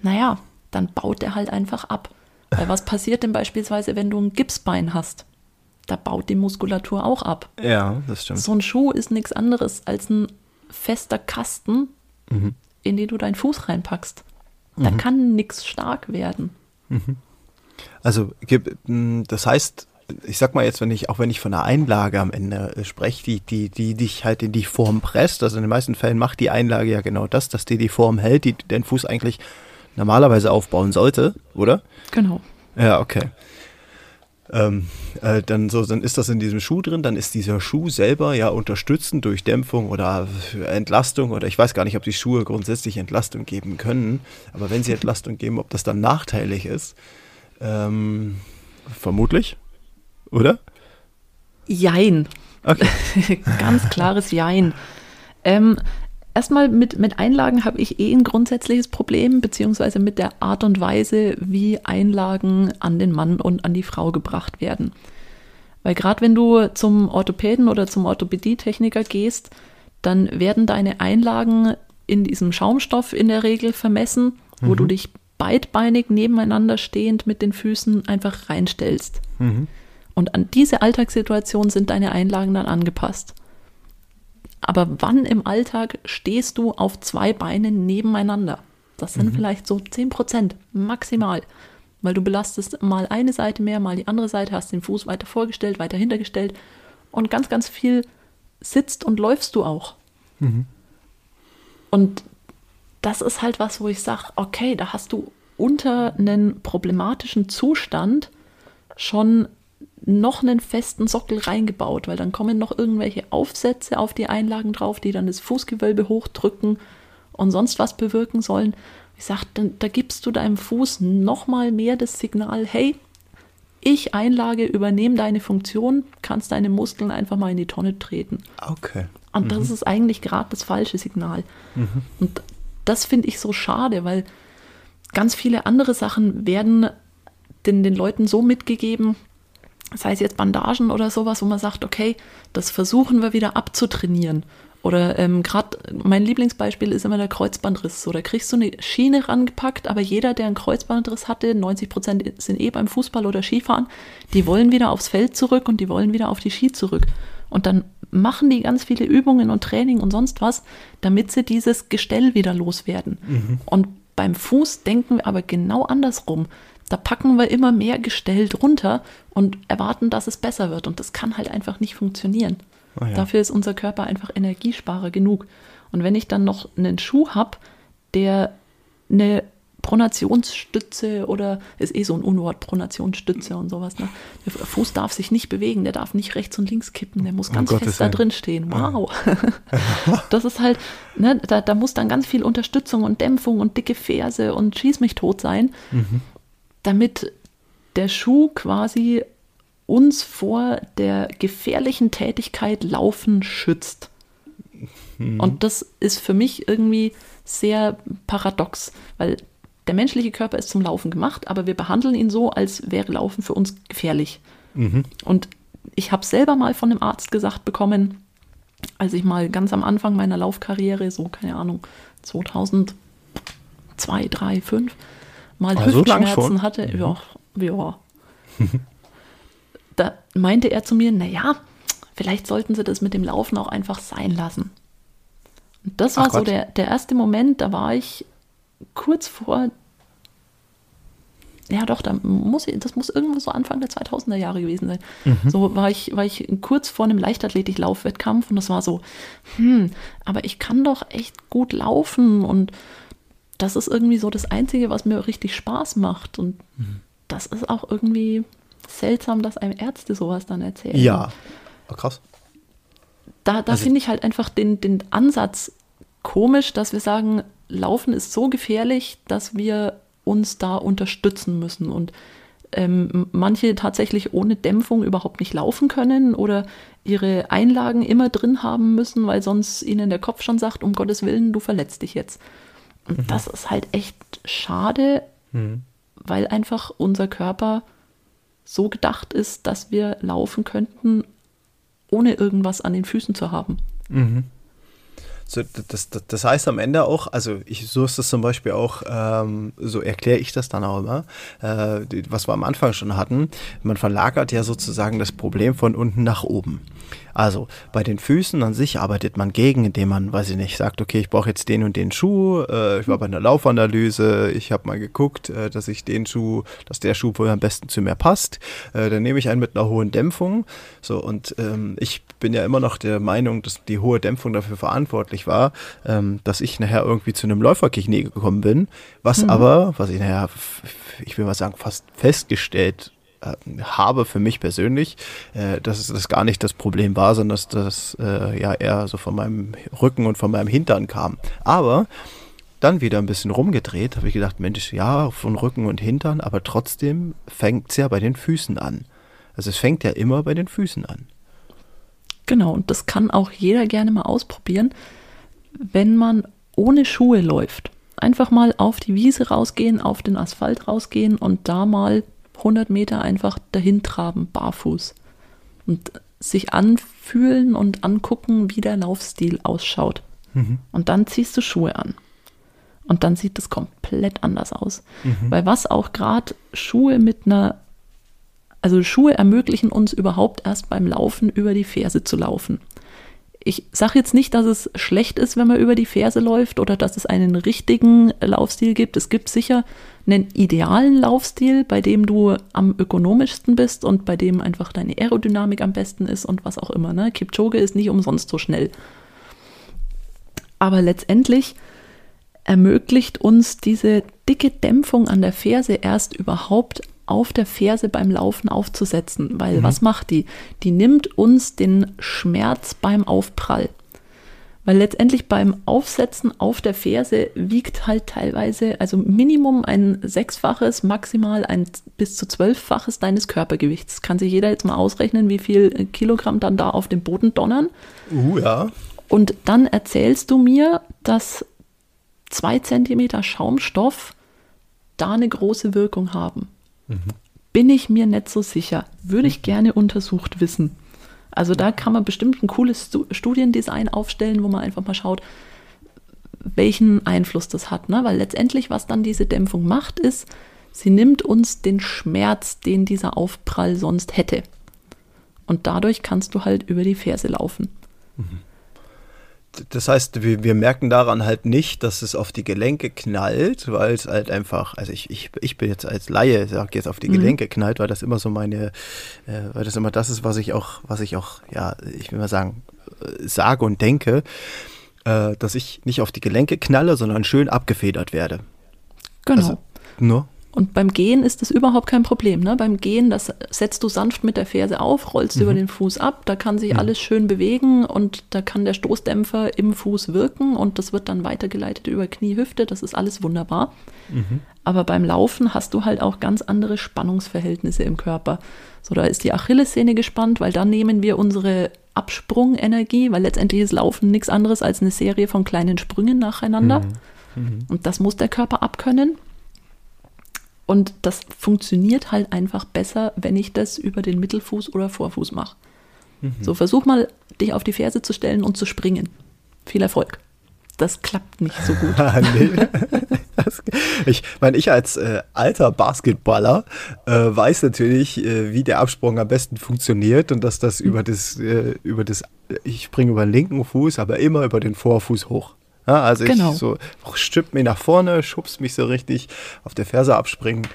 naja, dann baut er halt einfach ab. Weil was passiert denn beispielsweise, wenn du ein Gipsbein hast? Da baut die Muskulatur auch ab. Ja, das stimmt. So ein Schuh ist nichts anderes als ein fester Kasten, mhm. in den du deinen Fuß reinpackst. Da mhm. kann nichts stark werden. Mhm. Also, das heißt, ich sag mal jetzt, wenn ich, auch wenn ich von einer Einlage am Ende äh, spreche, die, die, die dich halt in die Form presst, also in den meisten Fällen macht die Einlage ja genau das, dass die die Form hält, die den Fuß eigentlich normalerweise aufbauen sollte, oder? Genau. Ja, okay. Ähm, äh, dann so, dann ist das in diesem Schuh drin, dann ist dieser Schuh selber ja unterstützend durch Dämpfung oder Entlastung oder ich weiß gar nicht, ob die Schuhe grundsätzlich Entlastung geben können, aber wenn sie Entlastung geben, ob das dann nachteilig ist, ähm, vermutlich, oder? Jein. Okay. Ganz klares Jein. Ähm, erstmal mit, mit Einlagen habe ich eh ein grundsätzliches Problem, beziehungsweise mit der Art und Weise, wie Einlagen an den Mann und an die Frau gebracht werden. Weil gerade wenn du zum Orthopäden oder zum Orthopädietechniker gehst, dann werden deine Einlagen in diesem Schaumstoff in der Regel vermessen, wo Mhm. du dich beidbeinig nebeneinander stehend mit den Füßen einfach reinstellst. Mhm. Und an diese Alltagssituation sind deine Einlagen dann angepasst. Aber wann im Alltag stehst du auf zwei Beinen nebeneinander? Das sind vielleicht so 10 Prozent maximal. Weil du belastest mal eine Seite mehr, mal die andere Seite, hast den Fuß weiter vorgestellt, weiter hintergestellt und ganz, ganz viel sitzt und läufst du auch. Und das ist halt was, wo ich sage, okay, da hast du unter einen problematischen Zustand schon noch einen festen Sockel reingebaut, weil dann kommen noch irgendwelche Aufsätze auf die Einlagen drauf, die dann das Fußgewölbe hochdrücken und sonst was bewirken sollen. Ich sage, da gibst du deinem Fuß noch mal mehr das Signal, hey, ich Einlage übernehme deine Funktion, kannst deine Muskeln einfach mal in die Tonne treten. Okay. Und das ist eigentlich gerade das falsche Signal. Und das finde ich so schade, weil ganz viele andere Sachen werden den, den Leuten so mitgegeben, sei es jetzt Bandagen oder sowas, wo man sagt, okay, das versuchen wir wieder abzutrainieren. Oder ähm, gerade mein Lieblingsbeispiel ist immer der Kreuzbandriss. So, da kriegst du eine Schiene rangepackt, aber jeder, der einen Kreuzbandriss hatte, 90 Prozent sind eh beim Fußball oder Skifahren, die wollen wieder aufs Feld zurück und die wollen wieder auf die Ski zurück. Und dann machen die ganz viele Übungen und Training und sonst was, damit sie dieses Gestell wieder loswerden. Und beim Fuß denken wir aber genau andersrum. Da packen wir immer mehr Gestell drunter und erwarten, dass es besser wird. Und das kann halt einfach nicht funktionieren. Ah ja. Dafür ist unser Körper einfach Energiesparer genug. Und wenn ich dann noch einen Schuh habe, der eine Pronationsstütze oder ist eh so ein Unwort, Pronationsstütze und sowas. Ne? Der Fuß darf sich nicht bewegen, der darf nicht rechts und links kippen, der muss ganz Gottes fest da drin stehen. Wow. das ist halt, ne, da, da muss dann ganz viel Unterstützung und Dämpfung und dicke Ferse und schieß mich tot sein, damit der Schuh quasi uns vor der gefährlichen Tätigkeit Laufen schützt. Und das ist für mich irgendwie sehr paradox, weil der menschliche Körper ist zum Laufen gemacht, aber wir behandeln ihn so, als wäre Laufen für uns gefährlich. Und ich habe selber mal von einem Arzt gesagt bekommen, als ich mal ganz am Anfang meiner Laufkarriere, so keine Ahnung, 2002, 3, 5, mal so lang Hüftschmerzen hatte. Ja, ja. da meinte er zu mir, naja, vielleicht sollten Sie das mit dem Laufen auch einfach sein lassen. Und das war Ach so Gott. der, der erste Moment, da war ich kurz vor, ja doch, da muss ich, das muss irgendwo so Anfang der 2000er Jahre gewesen sein. So war ich, war ich kurz vor einem Leichtathletik-Laufwettkampf und das war so, hm, aber ich kann doch echt gut laufen und das ist irgendwie so das Einzige, was mir richtig Spaß macht und das ist auch irgendwie seltsam, dass einem Ärzte sowas dann erzählen. Ja. Oh, krass. Da, da Also- finde ich halt einfach den, den Ansatz komisch, dass wir sagen, Laufen ist so gefährlich, dass wir uns da unterstützen müssen und ähm, manche tatsächlich ohne Dämpfung überhaupt nicht laufen können oder ihre Einlagen immer drin haben müssen, weil sonst ihnen der Kopf schon sagt, um Gottes Willen, du verletzt dich jetzt. Und das ist halt echt schade, weil einfach unser Körper so gedacht ist, dass wir laufen könnten, ohne irgendwas an den Füßen zu haben. So, das, das, das heißt am Ende auch, also ich, so ist das zum Beispiel auch, ähm, so erkläre ich das dann auch immer, äh, was wir am Anfang schon hatten, man verlagert ja sozusagen das Problem von unten nach oben. Also bei den Füßen an sich arbeitet man gegen, indem man, weiß ich nicht, sagt, okay, ich brauche jetzt den und den Schuh, äh, ich war bei einer Laufanalyse, ich habe mal geguckt, äh, dass ich den Schuh, dass der Schuh wohl am besten zu mir passt, äh, dann nehme ich einen mit einer hohen Dämpfung, so und ähm, ich bin ja immer noch der Meinung, dass die hohe Dämpfung dafür verantwortlich war, ähm, dass ich nachher irgendwie zu einem Läuferknie gekommen bin, was aber, was ich nachher, ich will mal sagen, fast festgestellt habe für mich persönlich, äh, dass das gar nicht das Problem war, sondern dass das äh, ja eher so von meinem Rücken und von meinem Hintern kam. Aber dann wieder ein bisschen rumgedreht, habe ich gedacht, Mensch, ja, von Rücken und Hintern, aber trotzdem fängt es ja bei den Füßen an. Also es fängt ja immer bei den Füßen an. Genau, und das kann auch jeder gerne mal ausprobieren. wenn man ohne Schuhe läuft. Einfach mal auf die Wiese rausgehen, auf den Asphalt rausgehen und da mal 100 Meter einfach dahin traben, barfuß. Und sich anfühlen und angucken, wie der Laufstil ausschaut. Mhm. Und dann ziehst du Schuhe an. Und dann sieht es komplett anders aus. Mhm. Weil was auch gerade Schuhe mit einer, also Schuhe ermöglichen uns überhaupt erst beim Laufen über die Ferse zu laufen. Ich sage jetzt nicht, dass es schlecht ist, wenn man über die Ferse läuft oder dass es einen richtigen Laufstil gibt. Es gibt sicher einen idealen Laufstil, bei dem du am ökonomischsten bist und bei dem einfach deine Aerodynamik am besten ist und was auch immer. Ne? Kipchoge ist nicht umsonst so schnell. Aber letztendlich ermöglicht uns diese dicke Dämpfung an der Ferse erst überhaupt auf der Ferse beim Laufen aufzusetzen. Weil mhm. was macht die? Die nimmt uns den Schmerz beim Aufprall. Weil letztendlich beim Aufsetzen auf der Ferse wiegt halt teilweise, also Minimum ein sechsfaches, maximal ein bis zu zwölffaches deines Körpergewichts. Kann sich jeder jetzt mal ausrechnen, wie viel Kilogramm dann da auf dem Boden donnern. Uh, ja. Und dann erzählst du mir, dass zwei Zentimeter Schaumstoff da eine große Wirkung haben. Mhm. Bin ich mir nicht so sicher. Würde ich gerne untersucht wissen. Also da kann man bestimmt ein cooles Studiendesign aufstellen, wo man einfach mal schaut, welchen Einfluss das hat. Ne? Weil letztendlich, was dann diese Dämpfung macht, ist, sie nimmt uns den Schmerz, den dieser Aufprall sonst hätte. Und dadurch kannst du halt über die Ferse laufen. Mhm das heißt, wir, wir merken daran halt nicht, dass es auf die Gelenke knallt, weil es halt einfach, also ich, ich, ich bin jetzt als Laie, sag jetzt auf die mhm. Gelenke knallt, weil das immer so meine, äh, weil das immer das ist, was ich auch, was ich auch, ja, ich will mal sagen, äh, sage und denke, äh, dass ich nicht auf die Gelenke knalle, sondern schön abgefedert werde. Genau. Also, nur und beim Gehen ist das überhaupt kein Problem. Ne? Beim Gehen, das setzt du sanft mit der Ferse auf, rollst mhm. über den Fuß ab, da kann sich mhm. alles schön bewegen und da kann der Stoßdämpfer im Fuß wirken und das wird dann weitergeleitet über Knie, Hüfte, das ist alles wunderbar. Mhm. Aber beim Laufen hast du halt auch ganz andere Spannungsverhältnisse im Körper. So, da ist die Achillessehne gespannt, weil dann nehmen wir unsere Absprungenergie, weil letztendlich ist Laufen nichts anderes als eine Serie von kleinen Sprüngen nacheinander. Mhm. Mhm. Und das muss der Körper abkönnen. Und das funktioniert halt einfach besser, wenn ich das über den Mittelfuß oder Vorfuß mache. Mhm. So, versuch mal, dich auf die Ferse zu stellen und zu springen. Viel Erfolg. Das klappt nicht so gut. Ah, ich meine, ich als äh, alter Basketballer äh, weiß natürlich, äh, wie der Absprung am besten funktioniert und dass das mhm. über das, äh, über das, ich springe über den linken Fuß, aber immer über den Vorfuß hoch. Ja, also genau. ich so stüppt mir nach vorne, schubst mich so richtig auf der Ferse abspringen.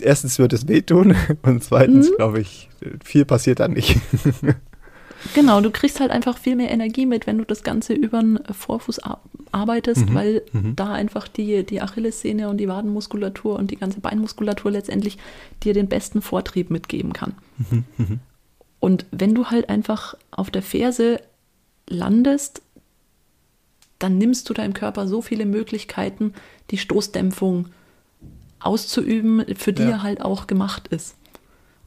Erstens wird es wehtun und zweitens, mhm. glaube ich, viel passiert dann nicht. Genau, du kriegst halt einfach viel mehr Energie mit, wenn du das Ganze über den Vorfuß arbeitest, mhm. weil mhm. da einfach die, die Achillessehne und die Wadenmuskulatur und die ganze Beinmuskulatur letztendlich dir den besten Vortrieb mitgeben kann. Mhm. mhm. Und wenn du halt einfach auf der Ferse landest, dann nimmst du deinem Körper so viele Möglichkeiten, die Stoßdämpfung auszuüben, für die ja. er halt auch gemacht ist.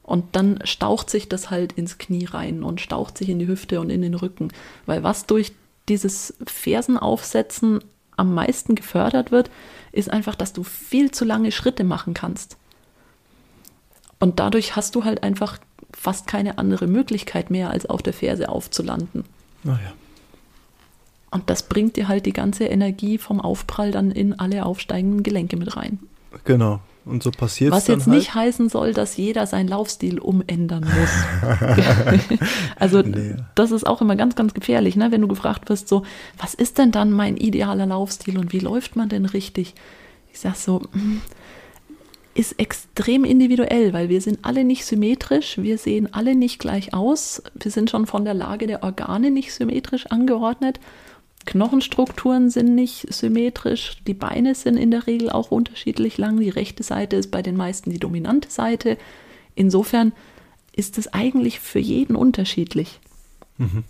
Und dann staucht sich das halt ins Knie rein und staucht sich in die Hüfte und in den Rücken. Weil was durch dieses Fersenaufsetzen am meisten gefördert wird, ist einfach, dass du viel zu lange Schritte machen kannst. Und dadurch hast du halt einfach fast keine andere Möglichkeit mehr, als auf der Ferse aufzulanden. Naja. Und das bringt dir halt die ganze Energie vom Aufprall dann in alle aufsteigenden Gelenke mit rein. Genau. Und so passiert es. Was jetzt halt. nicht heißen soll, dass jeder seinen Laufstil umändern muss. also nee. das ist auch immer ganz, ganz gefährlich, ne? wenn du gefragt wirst, so, was ist denn dann mein idealer Laufstil und wie läuft man denn richtig? Ich sag so, hm, ist extrem individuell, weil wir sind alle nicht symmetrisch, wir sehen alle nicht gleich aus, wir sind schon von der Lage der Organe nicht symmetrisch angeordnet Knochenstrukturen sind nicht symmetrisch, die Beine sind in der Regel auch unterschiedlich lang, die rechte Seite ist bei den meisten die dominante Seite. Insofern ist es eigentlich für jeden unterschiedlich. Mhm.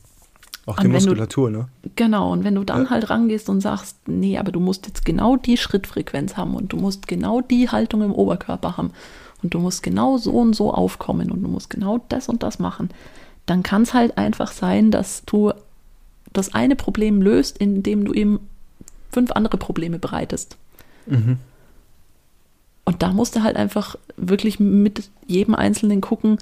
Auch die Muskulatur, du, ne? Genau, und wenn du dann ja. halt rangehst und sagst, nee, aber du musst jetzt genau die Schrittfrequenz haben und du musst genau die Haltung im Oberkörper haben und du musst genau so und so aufkommen und du musst genau das und das machen, dann kann es halt einfach sein, dass du das eine Problem löst, indem du ihm fünf andere Probleme bereitest. Mhm. Und da musst du halt einfach wirklich mit jedem Einzelnen gucken,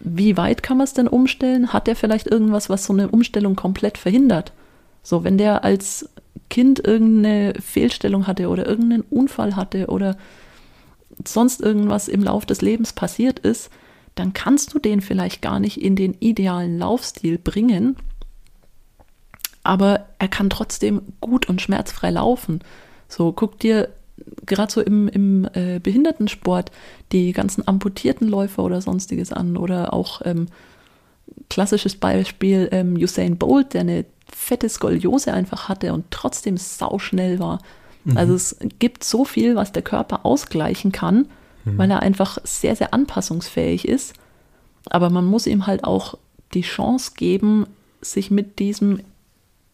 wie weit kann man es denn umstellen? Hat der vielleicht irgendwas, was so eine Umstellung komplett verhindert? So, wenn der als Kind irgendeine Fehlstellung hatte oder irgendeinen Unfall hatte oder sonst irgendwas im Lauf des Lebens passiert ist, dann kannst du den vielleicht gar nicht in den idealen Laufstil bringen, aber er kann trotzdem gut und schmerzfrei laufen. So, guck dir gerade so im, im äh, Behindertensport die ganzen amputierten Läufer oder sonstiges an oder auch ähm, klassisches Beispiel ähm, Usain Bolt, der eine fette Skoliose einfach hatte und trotzdem sauschnell war. Mhm. Also es gibt so viel, was der Körper ausgleichen kann, mhm. weil er einfach sehr, sehr anpassungsfähig ist. Aber man muss ihm halt auch die Chance geben, sich mit diesem,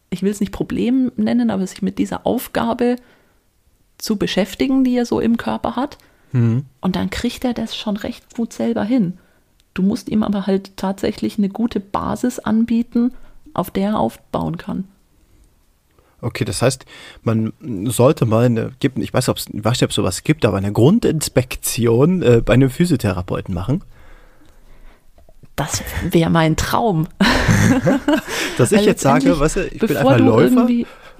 ich will es nicht Problem nennen, aber sich mit dieser Aufgabe zu beschäftigen, die er so im Körper hat. Mhm. Und dann kriegt er das schon recht gut selber hin. Du musst ihm aber halt tatsächlich eine gute Basis anbieten, auf der er aufbauen kann. Okay, das heißt, man sollte mal eine, ich weiß, ob's, ich weiß nicht, ob es sowas gibt, aber eine Grundinspektion äh, bei einem Physiotherapeuten machen. Das wäre mein Traum. Dass ich also jetzt sage, weißt du, ich bin einfach Läufer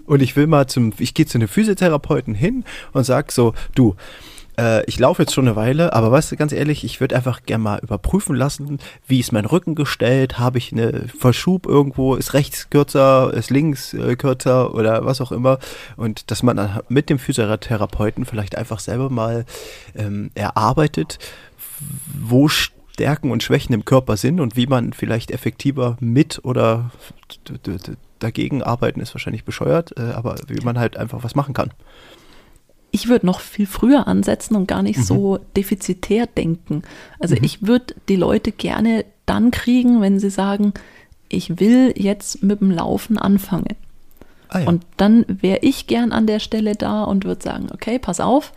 und ich will mal zum, ich gehe zu einem Physiotherapeuten hin und sag so, du, äh, ich laufe jetzt schon eine Weile, aber weißt du, ganz ehrlich, ich würde einfach gerne mal überprüfen lassen, wie ist mein Rücken gestellt, habe ich eine Verschub irgendwo, ist rechts kürzer, ist links äh, kürzer oder was auch immer. Und dass man dann mit dem Physiotherapeuten vielleicht einfach selber mal ähm, erarbeitet, wo Stärken und Schwächen im Körper sind und wie man vielleicht effektiver mit oder dagegen arbeiten ist wahrscheinlich bescheuert, äh, aber wie man halt einfach was machen kann ich würde noch viel früher ansetzen und gar nicht mhm. so defizitär denken. Also mhm. ich würde die Leute gerne dann kriegen, wenn sie sagen, ich will jetzt mit dem Laufen anfangen. Ah, ja. Und dann wäre ich gern an der Stelle da und würde sagen, okay, pass auf,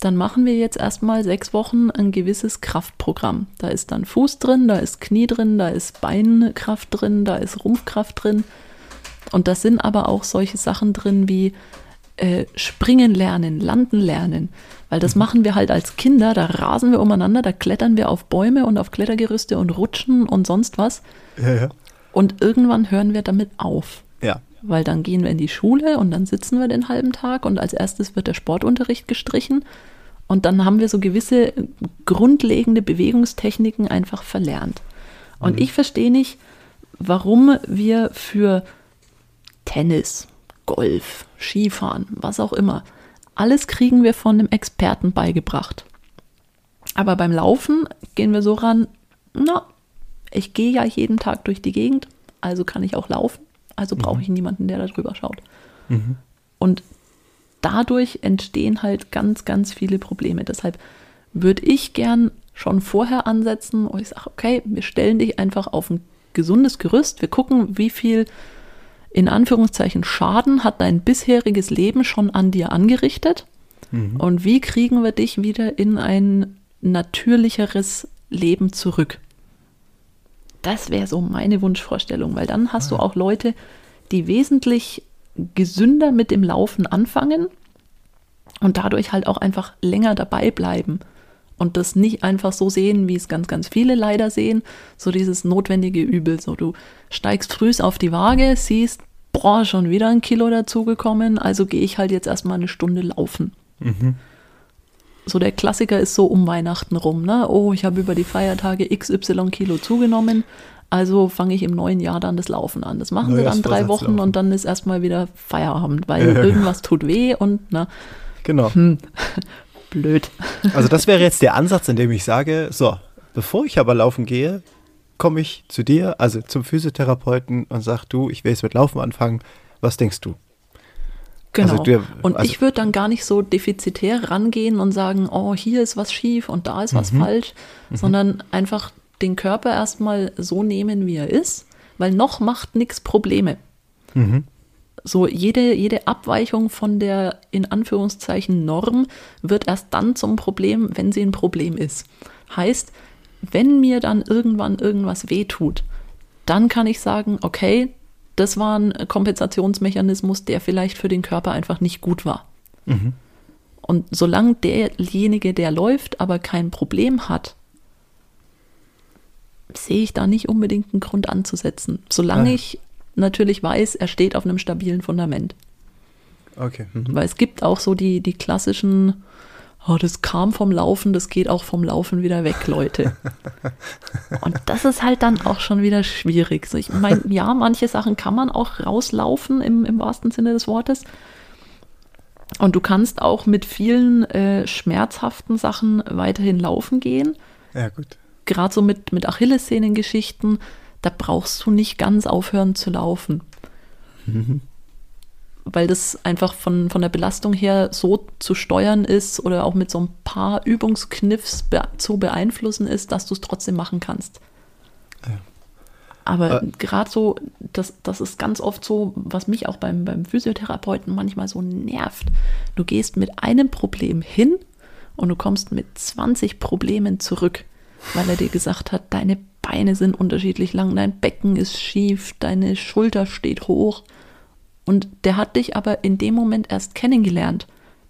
dann machen wir jetzt erstmal sechs Wochen ein gewisses Kraftprogramm. Da ist dann Fuß drin, da ist Knie drin, da ist Beinkraft drin, da ist Rumpfkraft drin. Und da sind aber auch solche Sachen drin wie äh, springen lernen, landen lernen. Weil das mhm. machen wir halt als Kinder, da rasen wir umeinander, da klettern wir auf Bäume und auf Klettergerüste und rutschen und sonst was. Ja, ja. Und irgendwann hören wir damit auf. Ja. Weil dann gehen wir in die Schule und dann sitzen wir den halben Tag und als erstes wird der Sportunterricht gestrichen. Und dann haben wir so gewisse grundlegende Bewegungstechniken einfach verlernt. Und mhm. ich verstehe nicht, warum wir für Tennis, Golf, Skifahren, was auch immer. Alles kriegen wir von einem Experten beigebracht. Aber beim Laufen gehen wir so ran, na, ich gehe ja jeden Tag durch die Gegend, also kann ich auch laufen, also brauche mhm. ich niemanden, der da drüber schaut. Mhm. Und dadurch entstehen halt ganz, ganz viele Probleme. Deshalb würde ich gern schon vorher ansetzen, wo ich sage, okay, wir stellen dich einfach auf ein gesundes Gerüst, wir gucken, wie viel in Anführungszeichen Schaden hat dein bisheriges Leben schon an dir angerichtet? Mhm. Und wie kriegen wir dich wieder in ein natürlicheres Leben zurück? Das wäre so meine Wunschvorstellung, weil dann hast ah. du auch Leute, die wesentlich gesünder mit dem Laufen anfangen und dadurch halt auch einfach länger dabei bleiben und das nicht einfach so sehen, wie es ganz, ganz viele leider sehen, so dieses notwendige Übel. So, du steigst früh auf die Waage, siehst, boah, schon wieder ein Kilo dazugekommen, also gehe ich halt jetzt erstmal eine Stunde laufen. Mhm. So der Klassiker ist so um Weihnachten rum, ne? Oh, ich habe über die Feiertage XY Kilo zugenommen, also fange ich im neuen Jahr dann das Laufen an. Das machen sie dann drei Wochen und dann ist erstmal wieder Feierabend, weil irgendwas tut weh und ne. Genau. Hm, blöd. Also das wäre jetzt der Ansatz, in dem ich sage, so, bevor ich aber laufen gehe, komme ich zu dir, also zum Physiotherapeuten und sag du, ich will jetzt mit Laufen anfangen. Was denkst du? Genau. Also du, und also ich würde dann gar nicht so defizitär rangehen und sagen, oh, hier ist was schief und da ist was mhm. falsch, mhm. sondern einfach den Körper erstmal so nehmen, wie er ist, weil noch macht nichts Probleme. Mhm. So jede, jede Abweichung von der in Anführungszeichen Norm wird erst dann zum Problem, wenn sie ein Problem ist. Heißt, wenn mir dann irgendwann irgendwas wehtut, dann kann ich sagen, okay, das war ein Kompensationsmechanismus, der vielleicht für den Körper einfach nicht gut war. Mhm. Und solange derjenige, der läuft, aber kein Problem hat, sehe ich da nicht unbedingt einen Grund anzusetzen. Solange Ah. ich natürlich weiß, er steht auf einem stabilen Fundament. Okay. Mhm. Weil es gibt auch so die, die klassischen, oh, das kam vom Laufen, das geht auch vom Laufen wieder weg, Leute. Und das ist halt dann auch schon wieder schwierig. So, ich meine, ja, manche Sachen kann man auch rauslaufen im, im wahrsten Sinne des Wortes. Und du kannst auch mit vielen äh, schmerzhaften Sachen weiterhin laufen gehen. Ja, gut. Gerade so mit, mit Achillessehnengeschichten, da brauchst du nicht ganz aufhören zu laufen. Weil das einfach von, von der Belastung her so zu steuern ist oder auch mit so ein paar Übungskniffs be zu beeinflussen ist, dass du es trotzdem machen kannst. Aber Äh. gerade so, das, das ist ganz oft so, was mich auch beim, beim Physiotherapeuten manchmal so nervt. Du gehst mit einem Problem hin und du kommst mit 20 Problemen zurück, weil er dir gesagt hat, deine Beine sind unterschiedlich lang, dein Becken ist schief, deine Schulter steht hoch. Und der hat dich aber in dem Moment erst kennengelernt.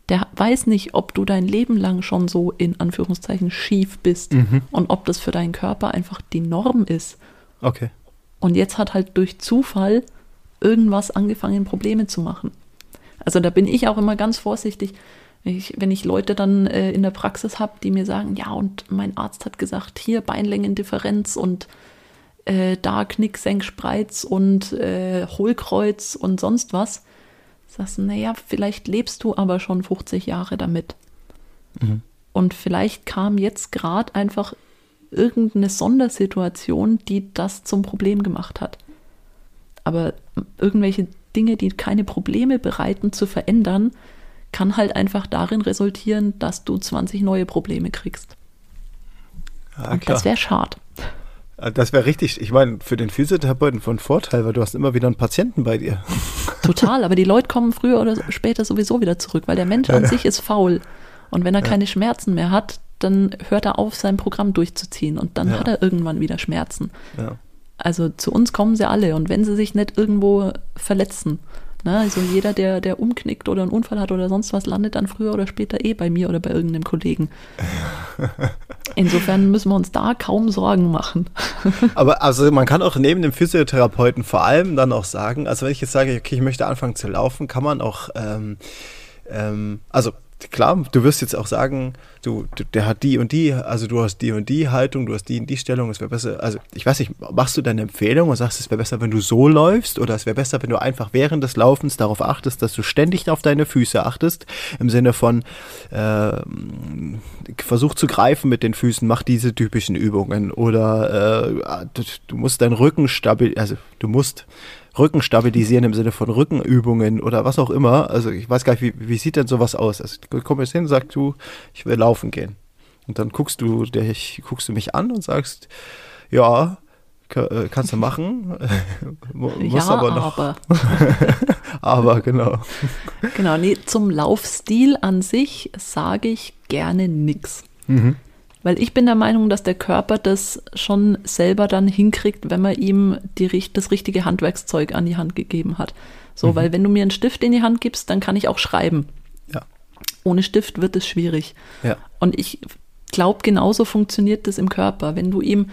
Der weiß nicht, ob du dein Leben lang schon so in Anführungszeichen schief bist und ob das für deinen Körper einfach die Norm ist. Okay. Und jetzt hat halt durch Zufall irgendwas angefangen, Probleme zu machen. Also da bin ich auch immer ganz vorsichtig, wenn ich, wenn ich Leute dann äh, in der Praxis habe, die mir sagen, ja, und mein Arzt hat gesagt, hier Beinlängendifferenz und äh, da Knick, Senk, Spreiz und äh, Hohlkreuz und sonst was. Sagst du, naja, vielleicht lebst du aber schon 50 Jahre damit. Und vielleicht kam jetzt gerade einfach irgendeine Sondersituation, die das zum Problem gemacht hat. Aber irgendwelche Dinge, die keine Probleme bereiten, zu verändern, kann halt einfach darin resultieren, dass du 20 neue Probleme kriegst. Ja, Und das wäre schade. Äh, Das wäre richtig, ich meine, für den Physiotherapeuten von Vorteil, weil du hast immer wieder einen Patienten bei dir. Total, aber die Leute kommen früher oder später sowieso wieder zurück, weil der Mensch an sich ist faul. Und wenn er keine Schmerzen mehr hat, dann hört er auf, sein Programm durchzuziehen und dann Ja. hat er irgendwann wieder Schmerzen. Ja. Also zu uns kommen sie alle und wenn sie sich nicht irgendwo verletzen, ne, also jeder, der, der umknickt oder einen Unfall hat oder sonst was, landet dann früher oder später eh bei mir oder bei irgendeinem Kollegen. Insofern müssen wir uns da kaum Sorgen machen. Aber also man kann auch neben dem Physiotherapeuten vor allem dann auch sagen, also wenn ich jetzt sage, okay, ich möchte anfangen zu laufen, kann man auch, ähm, ähm, also klar, du wirst jetzt auch sagen, du, du, der hat die und die, also du hast die und die Haltung, du hast die und die Stellung, es wäre besser, also ich weiß nicht, machst du deine Empfehlung und sagst, es wäre besser, wenn du so läufst? Oder es wäre besser, wenn du einfach während des Laufens darauf achtest, dass du ständig auf deine Füße achtest, im Sinne von ähm, versuch zu greifen mit den Füßen, mach diese typischen Übungen. Oder äh, du, du musst deinen Rücken stabil, also du musst Rücken stabilisieren im Sinne von Rückenübungen oder was auch immer. Also ich weiß gar nicht, wie, wie sieht denn sowas aus? Also du kommst jetzt hin und sagst du, ich will laufen gehen. Und dann guckst du, dich, guckst du mich an und sagst, ja, äh, kannst du machen. Mu- ja, aber noch. aber Aber genau. genau, nee, zum Laufstil an sich sage ich gerne nix. Mhm. Weil ich bin der Meinung, dass der Körper das schon selber dann hinkriegt, wenn man ihm die, das richtige Handwerkszeug an die Hand gegeben hat. So, weil wenn du mir einen Stift in die Hand gibst, dann kann ich auch schreiben. Ja. Ohne Stift wird es schwierig. Ja. Und ich glaube, genauso funktioniert das im Körper. Wenn du ihm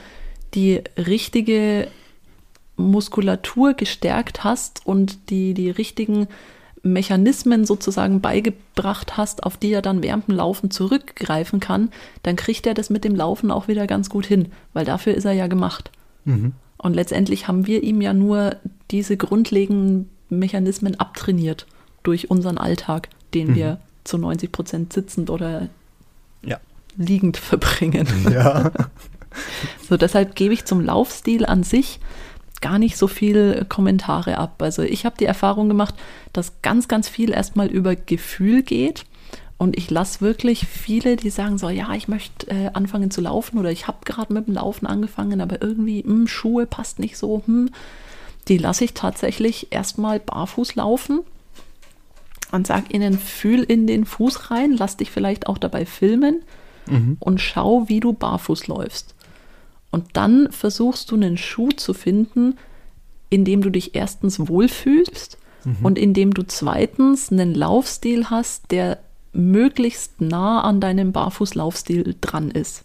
die richtige Muskulatur gestärkt hast und die, die richtigen Mechanismen sozusagen beigebracht hast, auf die er dann während dem Laufen zurückgreifen kann, dann kriegt er das mit dem Laufen auch wieder ganz gut hin, weil dafür ist er ja gemacht. Mhm. Und letztendlich haben wir ihm ja nur diese grundlegenden Mechanismen abtrainiert durch unseren Alltag, den wir zu 90 Prozent sitzend oder Ja. liegend verbringen. Ja. So, deshalb gebe ich zum Laufstil an sich gar nicht so viel Kommentare ab. Also ich habe die Erfahrung gemacht, dass ganz, ganz viel erstmal über Gefühl geht. Und ich lasse wirklich viele, die sagen so, ja, ich möchte äh, anfangen zu laufen oder ich habe gerade mit dem Laufen angefangen, aber irgendwie, hm, Schuhe passt nicht so, hm. Die lasse ich tatsächlich erstmal barfuß laufen und sag ihnen, fühl in den Fuß rein, lass dich vielleicht auch dabei filmen und schau, wie du barfuß läufst. Und dann versuchst du einen Schuh zu finden, indem du dich erstens wohlfühlst und indem du zweitens einen Laufstil hast, der möglichst nah an deinem Barfußlaufstil dran ist.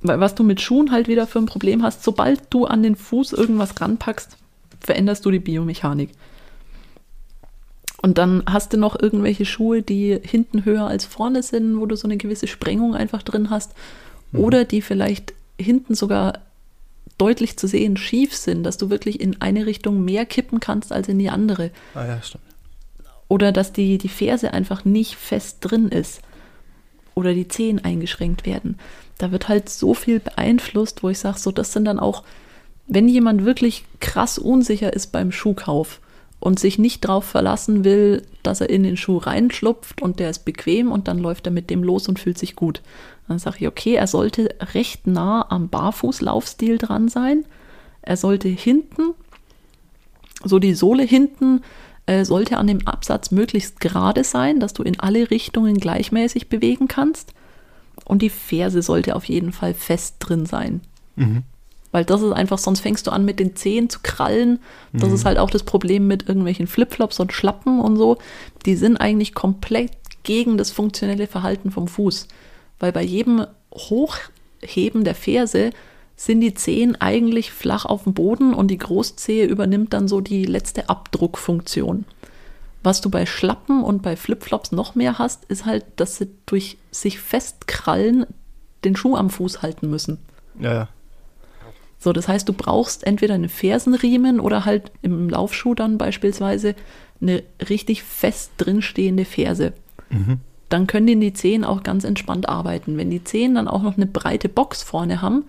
Weil was du mit Schuhen halt wieder für ein Problem hast, sobald du an den Fuß irgendwas ranpackst, veränderst du die Biomechanik. Und dann hast du noch irgendwelche Schuhe, die hinten höher als vorne sind, wo du so eine gewisse Sprengung einfach drin hast. Oder die vielleicht hinten sogar deutlich zu sehen schief sind, dass du wirklich in eine Richtung mehr kippen kannst als in die andere. Ah ja, stimmt. Oder dass die, die Ferse einfach nicht fest drin ist. Oder die Zehen eingeschränkt werden. Da wird halt so viel beeinflusst, wo ich sage, so das sind dann auch, wenn jemand wirklich krass unsicher ist beim Schuhkauf und sich nicht darauf verlassen will, dass er in den Schuh reinschlupft und der ist bequem und dann läuft er mit dem los und fühlt sich gut. Dann sage ich, okay, er sollte recht nah am Barfußlaufstil dran sein. Er sollte hinten, so die Sohle hinten, äh, sollte an dem Absatz möglichst gerade sein, dass du in alle Richtungen gleichmäßig bewegen kannst. Und die Ferse sollte auf jeden Fall fest drin sein. Weil das ist einfach, sonst fängst du an mit den Zehen zu krallen. Das ist halt auch das Problem mit irgendwelchen Flipflops und Schlappen und so. Die sind eigentlich komplett gegen das funktionelle Verhalten vom Fuß. Weil bei jedem Hochheben der Ferse sind die Zehen eigentlich flach auf dem Boden und die Großzehe übernimmt dann so die letzte Abdruckfunktion. Was du bei Schlappen und bei Flipflops noch mehr hast, ist halt, dass sie durch sich festkrallen den Schuh am Fuß halten müssen. Ja, ja. So, das heißt, du brauchst entweder einen Fersenriemen oder halt im Laufschuh dann beispielsweise eine richtig fest drinstehende Ferse. Dann können die, die Zehen auch ganz entspannt arbeiten. Wenn die Zehen dann auch noch eine breite Box vorne haben,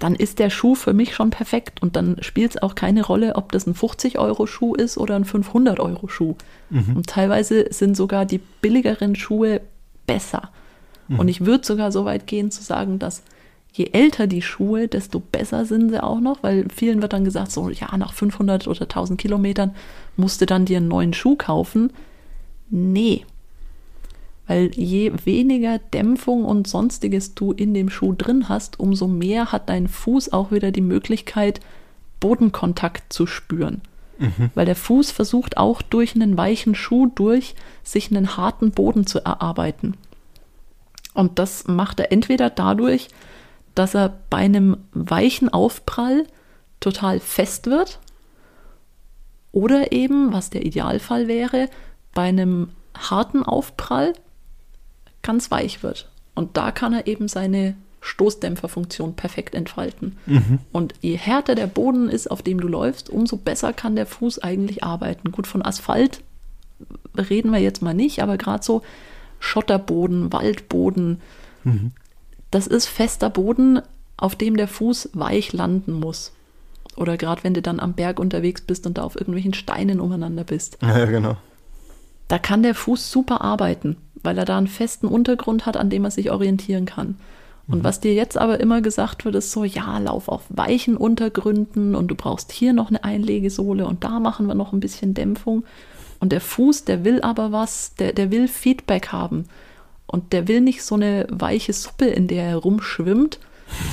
dann ist der Schuh für mich schon perfekt. Und dann spielt es auch keine Rolle, ob das ein 50-Euro-Schuh ist oder ein 500-Euro-Schuh. Und teilweise sind sogar die billigeren Schuhe besser. Und ich würde sogar so weit gehen zu sagen, dass je älter die Schuhe, desto besser sind sie auch noch, weil vielen wird dann gesagt, so ja, nach 500 oder 1000 Kilometern musst du dann dir einen neuen Schuh kaufen. Nee, weil je weniger Dämpfung und sonstiges du in dem Schuh drin hast, umso mehr hat dein Fuß auch wieder die Möglichkeit, Bodenkontakt zu spüren. Weil der Fuß versucht auch durch einen weichen Schuh durch, sich einen harten Boden zu erarbeiten. Und das macht er entweder dadurch, dass er bei einem weichen Aufprall total fest wird oder eben, was der Idealfall wäre, bei einem harten Aufprall ganz weich wird. Und da kann er eben seine Stoßdämpferfunktion perfekt entfalten. Und je härter der Boden ist, auf dem du läufst, umso besser kann der Fuß eigentlich arbeiten. Gut, von Asphalt reden wir jetzt mal nicht, aber gerade so Schotterboden, Waldboden, das ist fester Boden, auf dem der Fuß weich landen muss. Oder gerade wenn du dann am Berg unterwegs bist und da auf irgendwelchen Steinen umeinander bist. Ja, genau. Da kann der Fuß super arbeiten, weil er da einen festen Untergrund hat, an dem er sich orientieren kann. Und was dir jetzt aber immer gesagt wird, ist so, ja, lauf auf weichen Untergründen und du brauchst hier noch eine Einlegesohle und da machen wir noch ein bisschen Dämpfung. Und der Fuß, der will aber was, der, der will Feedback haben. Und der will nicht so eine weiche Suppe, in der er rumschwimmt,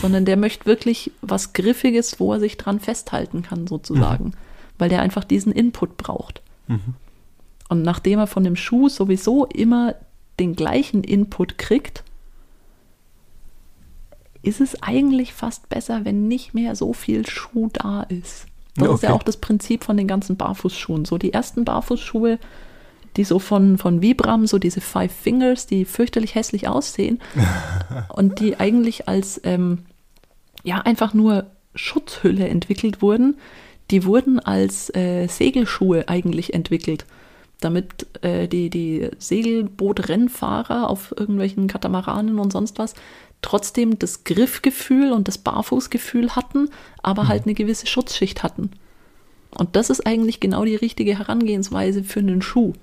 sondern der möchte wirklich was Griffiges, wo er sich dran festhalten kann, sozusagen. Weil der einfach diesen Input braucht. Und nachdem er von dem Schuh sowieso immer den gleichen Input kriegt, ist es eigentlich fast besser, wenn nicht mehr so viel Schuh da ist. Das Ja, ist ja okay. auch das Prinzip von den ganzen Barfußschuhen. So die ersten Barfußschuhe, die so von, von Vibram, so diese Five Fingers, die fürchterlich hässlich aussehen und die eigentlich als ähm, ja einfach nur Schutzhülle entwickelt wurden, die wurden als äh, Segelschuhe eigentlich entwickelt, damit äh, die, die Segelbootrennfahrer auf irgendwelchen Katamaranen und sonst was trotzdem das Griffgefühl und das Barfußgefühl hatten, aber halt eine gewisse Schutzschicht hatten. Und das ist eigentlich genau die richtige Herangehensweise für einen Schuh.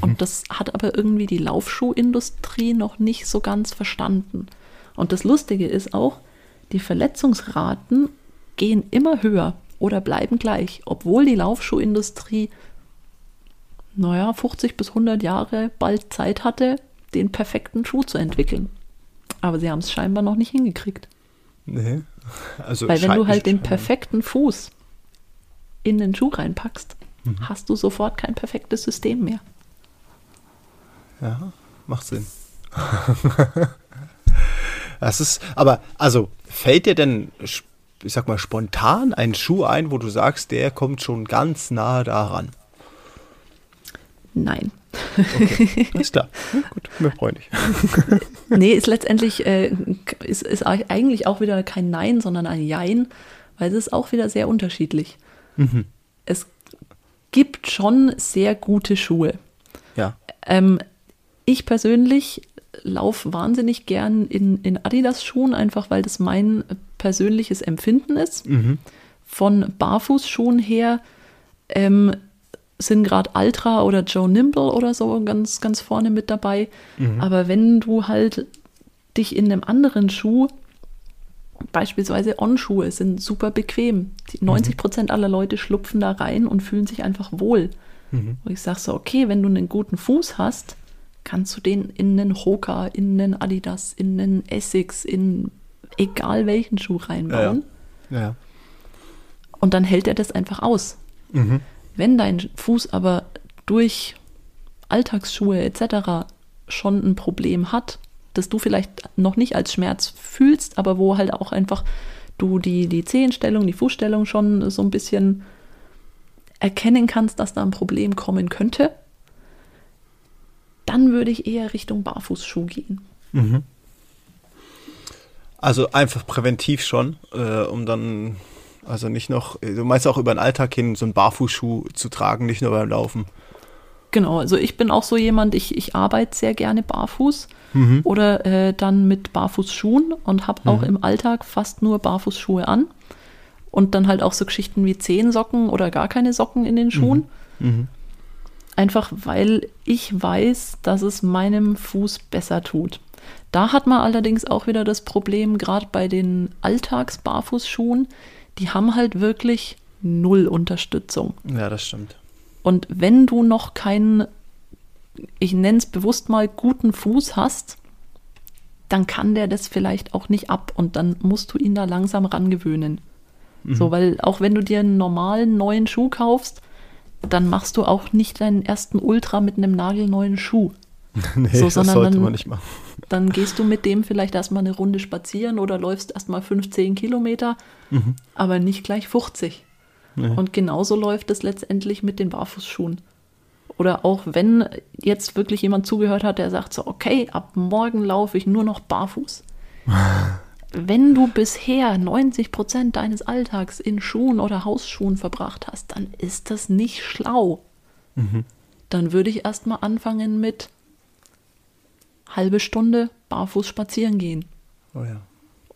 Und das hat aber irgendwie die Laufschuhindustrie noch nicht so ganz verstanden. Und das Lustige ist auch, die Verletzungsraten gehen immer höher oder bleiben gleich, obwohl die Laufschuhindustrie, naja, 50 bis 100 Jahre bald Zeit hatte, den perfekten Schuh zu entwickeln. Aber sie haben es scheinbar noch nicht hingekriegt. Nee, Also Weil wenn du halt den perfekten Fuß in den Schuh reinpackst, Mhm. hast du sofort kein perfektes System mehr. Ja, macht Sinn. das ist, aber, also, fällt dir denn, ich sag mal, spontan ein Schuh ein, wo du sagst, der kommt schon ganz nah daran? Nein. Ist klar. Ja, gut, mir freundlich. Nee, ist letztendlich, äh, ist, ist eigentlich auch wieder kein Nein, sondern ein Jein, weil es ist auch wieder sehr unterschiedlich. Mhm. Es gibt schon sehr gute Schuhe. Ja. Ähm, ich persönlich laufe wahnsinnig gern in, in Adidas-Schuhen, einfach weil das mein persönliches Empfinden ist. Mhm. Von Barfußschuhen her ähm, sind gerade Altra oder Joe Nimble oder so ganz, ganz vorne mit dabei. Aber wenn du halt dich in einem anderen Schuh, beispielsweise On-Schuhe, sind super bequem. Die 90 Prozent aller Leute schlupfen da rein und fühlen sich einfach wohl. Und ich sage so, okay, wenn du einen guten Fuß hast, kannst du den in einen Hoka, in einen Adidas, in einen Essex, in egal welchen Schuh reinbauen. Ja, ja. Und dann hält er das einfach aus. Mhm. Wenn dein Fuß aber durch Alltagsschuhe etc. schon ein Problem hat, das du vielleicht noch nicht als Schmerz fühlst, aber wo halt auch einfach du die, die Zehenstellung, die Fußstellung schon so ein bisschen erkennen kannst, dass da ein Problem kommen könnte, dann würde ich eher Richtung Barfußschuh gehen. Also einfach präventiv schon, äh, um dann, also nicht noch, du meinst auch über den Alltag hin, so einen Barfußschuh zu tragen, nicht nur beim Laufen. Genau, also ich bin auch so jemand, ich, ich arbeite sehr gerne barfuß oder äh, dann mit Barfußschuhen und habe auch im Alltag fast nur Barfußschuhe an. Und dann halt auch so Geschichten wie Zehensocken oder gar keine Socken in den Schuhen. Einfach weil ich weiß, dass es meinem Fuß besser tut. Da hat man allerdings auch wieder das Problem, gerade bei den Alltags-Barfußschuhen, die haben halt wirklich null Unterstützung. Ja, das stimmt. Und wenn du noch keinen, ich nenne es bewusst mal, guten Fuß hast, dann kann der das vielleicht auch nicht ab und dann musst du ihn da langsam rangewöhnen. So, weil auch wenn du dir einen normalen neuen Schuh kaufst, dann machst du auch nicht deinen ersten Ultra mit einem nagelneuen Schuh. nee, So, das sondern sollte dann- man nicht machen. Dann gehst du mit dem vielleicht erstmal eine Runde spazieren oder läufst erstmal 15 Kilometer, aber nicht gleich 50. Und genauso läuft es letztendlich mit den Barfußschuhen. Oder auch wenn jetzt wirklich jemand zugehört hat, der sagt so, okay, ab morgen laufe ich nur noch barfuß. wenn du bisher 90 Prozent deines Alltags in Schuhen oder Hausschuhen verbracht hast, dann ist das nicht schlau. Dann würde ich erstmal anfangen mit halbe Stunde barfuß spazieren gehen. Oh ja.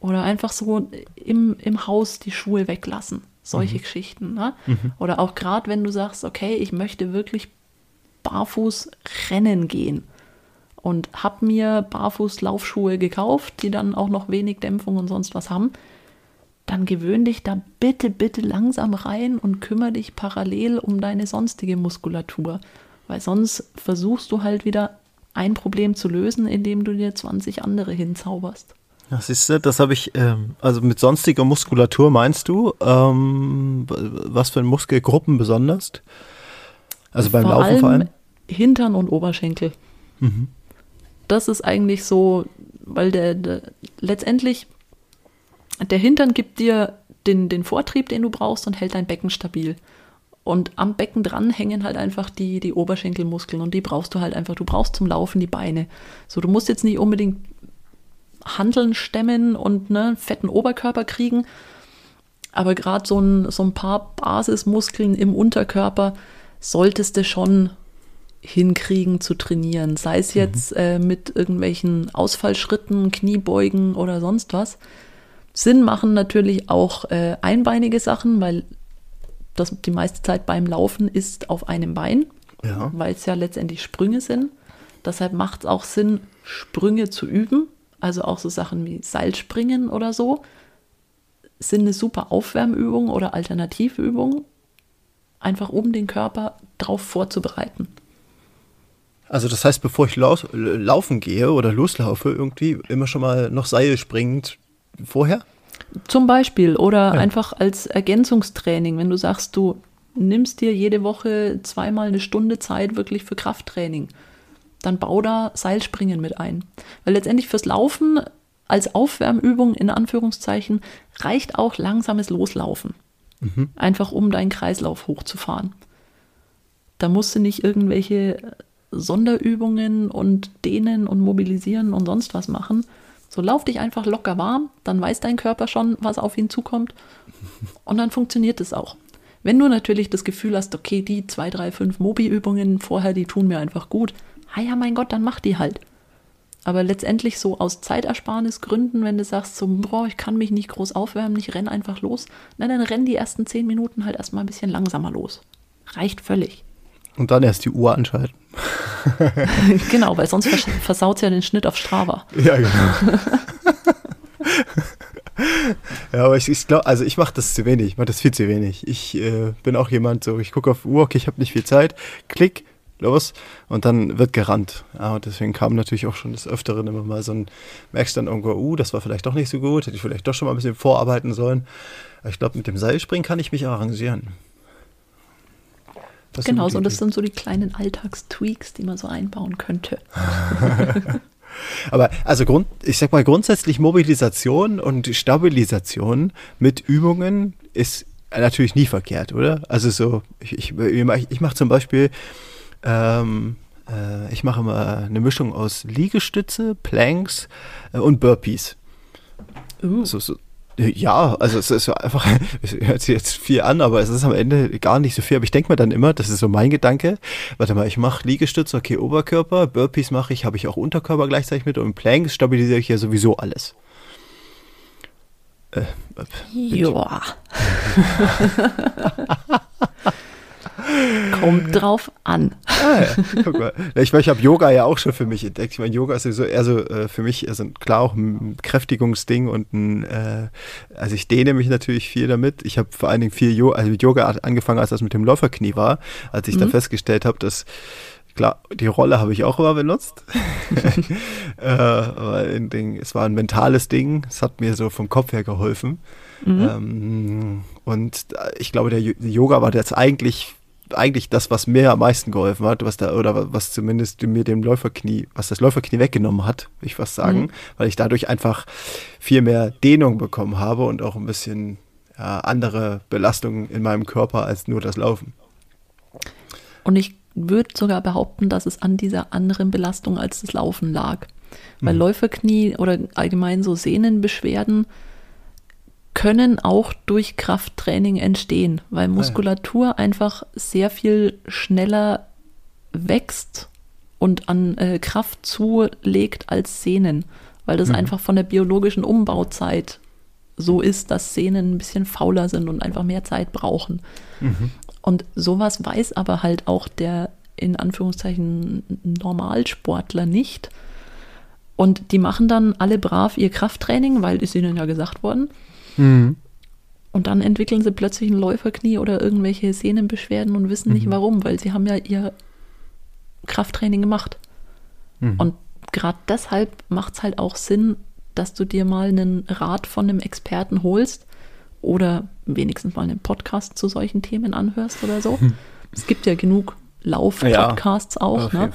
Oder einfach so im, im Haus die Schuhe weglassen. Solche Geschichten. Ne? Oder auch gerade, wenn du sagst, okay, ich möchte wirklich barfuß rennen gehen und habe mir barfuß Laufschuhe gekauft, die dann auch noch wenig Dämpfung und sonst was haben, dann gewöhn dich da bitte, bitte langsam rein und kümmere dich parallel um deine sonstige Muskulatur. Weil sonst versuchst du halt wieder ein Problem zu lösen, indem du dir 20 andere hinzauberst. Ja, siehst du, das habe ich, ähm, also mit sonstiger Muskulatur meinst du, ähm, was für Muskelgruppen besonders? Also beim Laufen vor allem? Hintern und Oberschenkel. Das ist eigentlich so, weil der, der letztendlich der Hintern gibt dir den, den Vortrieb, den du brauchst und hält dein Becken stabil. Und am Becken dran hängen halt einfach die, die Oberschenkelmuskeln und die brauchst du halt einfach. Du brauchst zum Laufen die Beine. So, du musst jetzt nicht unbedingt Handeln stemmen und ne, fetten Oberkörper kriegen, aber gerade so ein, so ein paar Basismuskeln im Unterkörper solltest du schon hinkriegen zu trainieren. Sei es jetzt äh, mit irgendwelchen Ausfallschritten, Kniebeugen oder sonst was. Sinn machen natürlich auch äh, einbeinige Sachen, weil das die meiste Zeit beim Laufen ist auf einem Bein, Ja. weil es ja letztendlich Sprünge sind. Deshalb macht es auch Sinn, Sprünge zu üben. Also auch so Sachen wie Seilspringen oder so sind eine super Aufwärmübung oder Alternativübung, einfach um den Körper drauf vorzubereiten. Also das heißt, bevor ich laus, laufen gehe oder loslaufe, irgendwie immer schon mal noch Seil springend vorher? Zum Beispiel oder ja. einfach als Ergänzungstraining, wenn du sagst, du nimmst dir jede Woche zweimal eine Stunde Zeit wirklich für Krafttraining, dann bau da Seilspringen mit ein. Weil letztendlich fürs Laufen als Aufwärmübung in Anführungszeichen reicht auch langsames Loslaufen. Mhm. Einfach um deinen Kreislauf hochzufahren. Da musst du nicht irgendwelche Sonderübungen und dehnen und mobilisieren und sonst was machen. So lauf dich einfach locker warm, dann weiß dein Körper schon, was auf ihn zukommt und dann funktioniert es auch. Wenn du natürlich das Gefühl hast, okay, die zwei, drei, fünf Mobi-Übungen vorher, die tun mir einfach gut, ah ja, mein Gott, dann mach die halt. Aber letztendlich so aus Zeitersparnisgründen, wenn du sagst, so, boah, ich kann mich nicht groß aufwärmen, ich renn einfach los, na, dann renn die ersten zehn Minuten halt erstmal ein bisschen langsamer los. Reicht völlig. Und dann erst die Uhr anschalten. genau, weil sonst vers versaut ja den Schnitt auf Strava. Ja, genau. ja, aber ich, ich glaube, also ich mache das zu wenig, ich mache das viel zu wenig. Ich äh, bin auch jemand, so ich gucke auf die Uhr, okay, ich habe nicht viel Zeit, klick, los und dann wird gerannt. Ja, und deswegen kam natürlich auch schon des Öfteren immer mal so ein, merkst dann irgendwo, uh, das war vielleicht doch nicht so gut, hätte ich vielleicht doch schon mal ein bisschen vorarbeiten sollen. Aber ich glaube, mit dem Seilspringen kann ich mich arrangieren. Das genau, so das sind so die kleinen Alltagstweaks, die man so einbauen könnte. Aber also Grund, ich sag mal grundsätzlich Mobilisation und Stabilisation mit Übungen ist natürlich nie verkehrt, oder? Also so, ich, ich, ich mache zum Beispiel, ähm, äh, ich mache immer eine Mischung aus Liegestütze, Planks äh, und Burpees. Uh. So, so, ja, also es ist einfach, es hört sich jetzt viel an, aber es ist am Ende gar nicht so viel. Aber ich denke mir dann immer, das ist so mein Gedanke, warte mal, ich mache Liegestütze, okay, Oberkörper, Burpees mache ich, habe ich auch Unterkörper gleichzeitig mit und Planks stabilisiere ich ja sowieso alles. Äh, äh ja. Kommt drauf an. Ah, ja. Guck mal. Ich, ich habe Yoga ja auch schon für mich entdeckt. Ich meine, Yoga ist sowieso eher so äh, für mich also klar auch ein Kräftigungsding und ein, äh, also ich dehne mich natürlich viel damit. Ich habe vor allen Dingen viel Yoga, also mit Yoga angefangen, als das mit dem Läuferknie war, als ich mhm. da festgestellt habe, dass Klar, die Rolle habe ich auch immer benutzt. äh, aber Ding, es war ein mentales Ding. Es hat mir so vom Kopf her geholfen. Mhm. Ähm, und ich glaube, der Yoga war jetzt eigentlich eigentlich das, was mir am meisten geholfen hat, was da, oder was zumindest mir dem Läuferknie, was das Läuferknie weggenommen hat, will ich fast sagen, mhm. weil ich dadurch einfach viel mehr Dehnung bekommen habe und auch ein bisschen ja, andere Belastungen in meinem Körper als nur das Laufen. Und ich würde sogar behaupten, dass es an dieser anderen Belastung als das Laufen lag. Weil mhm. Läuferknie oder allgemein so Sehnenbeschwerden können auch durch Krafttraining entstehen, weil Muskulatur ah, ja. einfach sehr viel schneller wächst und an äh, Kraft zulegt als Sehnen, weil das mhm. einfach von der biologischen Umbauzeit so ist, dass Sehnen ein bisschen fauler sind und einfach mehr Zeit brauchen. Mhm. Und sowas weiß aber halt auch der in Anführungszeichen Normalsportler nicht. Und die machen dann alle brav ihr Krafttraining, weil ist ihnen ja gesagt worden. Mhm. Und dann entwickeln sie plötzlich ein Läuferknie oder irgendwelche Sehnenbeschwerden und wissen mhm. nicht warum, weil sie haben ja ihr Krafttraining gemacht. Mhm. Und gerade deshalb macht es halt auch Sinn, dass du dir mal einen Rat von einem Experten holst oder wenigstens mal einen Podcast zu solchen Themen anhörst oder so. Es gibt ja genug Lauf-Podcasts ja, auch. Ne?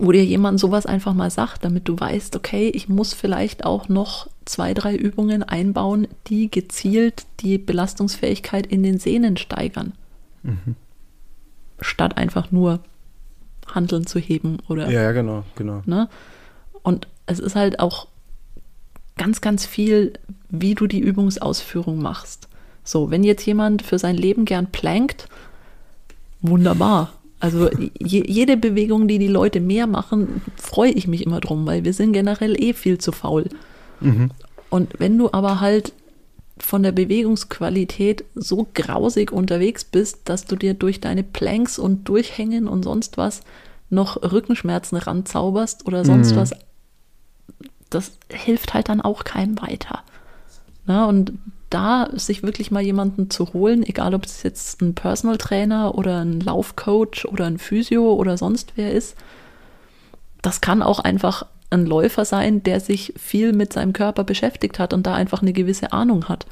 Wo dir jemand sowas einfach mal sagt, damit du weißt, okay, ich muss vielleicht auch noch zwei, drei Übungen einbauen, die gezielt die Belastungsfähigkeit in den Sehnen steigern. Mhm. Statt einfach nur Handeln zu heben oder. Ja, ja, genau, genau. Ne? Und es ist halt auch ganz, ganz viel, wie du die Übungsausführung machst. So, wenn jetzt jemand für sein Leben gern plankt, wunderbar. Also je, jede Bewegung, die die Leute mehr machen, freue ich mich immer drum, weil wir sind generell eh viel zu faul. Mhm. Und wenn du aber halt von der Bewegungsqualität so grausig unterwegs bist, dass du dir durch deine Planks und Durchhängen und sonst was noch Rückenschmerzen ranzauberst oder sonst mhm. was, das hilft halt dann auch keinem weiter. Na, und da sich wirklich mal jemanden zu holen, egal ob es jetzt ein Personal Trainer oder ein Laufcoach oder ein Physio oder sonst wer ist, das kann auch einfach ein Läufer sein, der sich viel mit seinem Körper beschäftigt hat und da einfach eine gewisse Ahnung hat.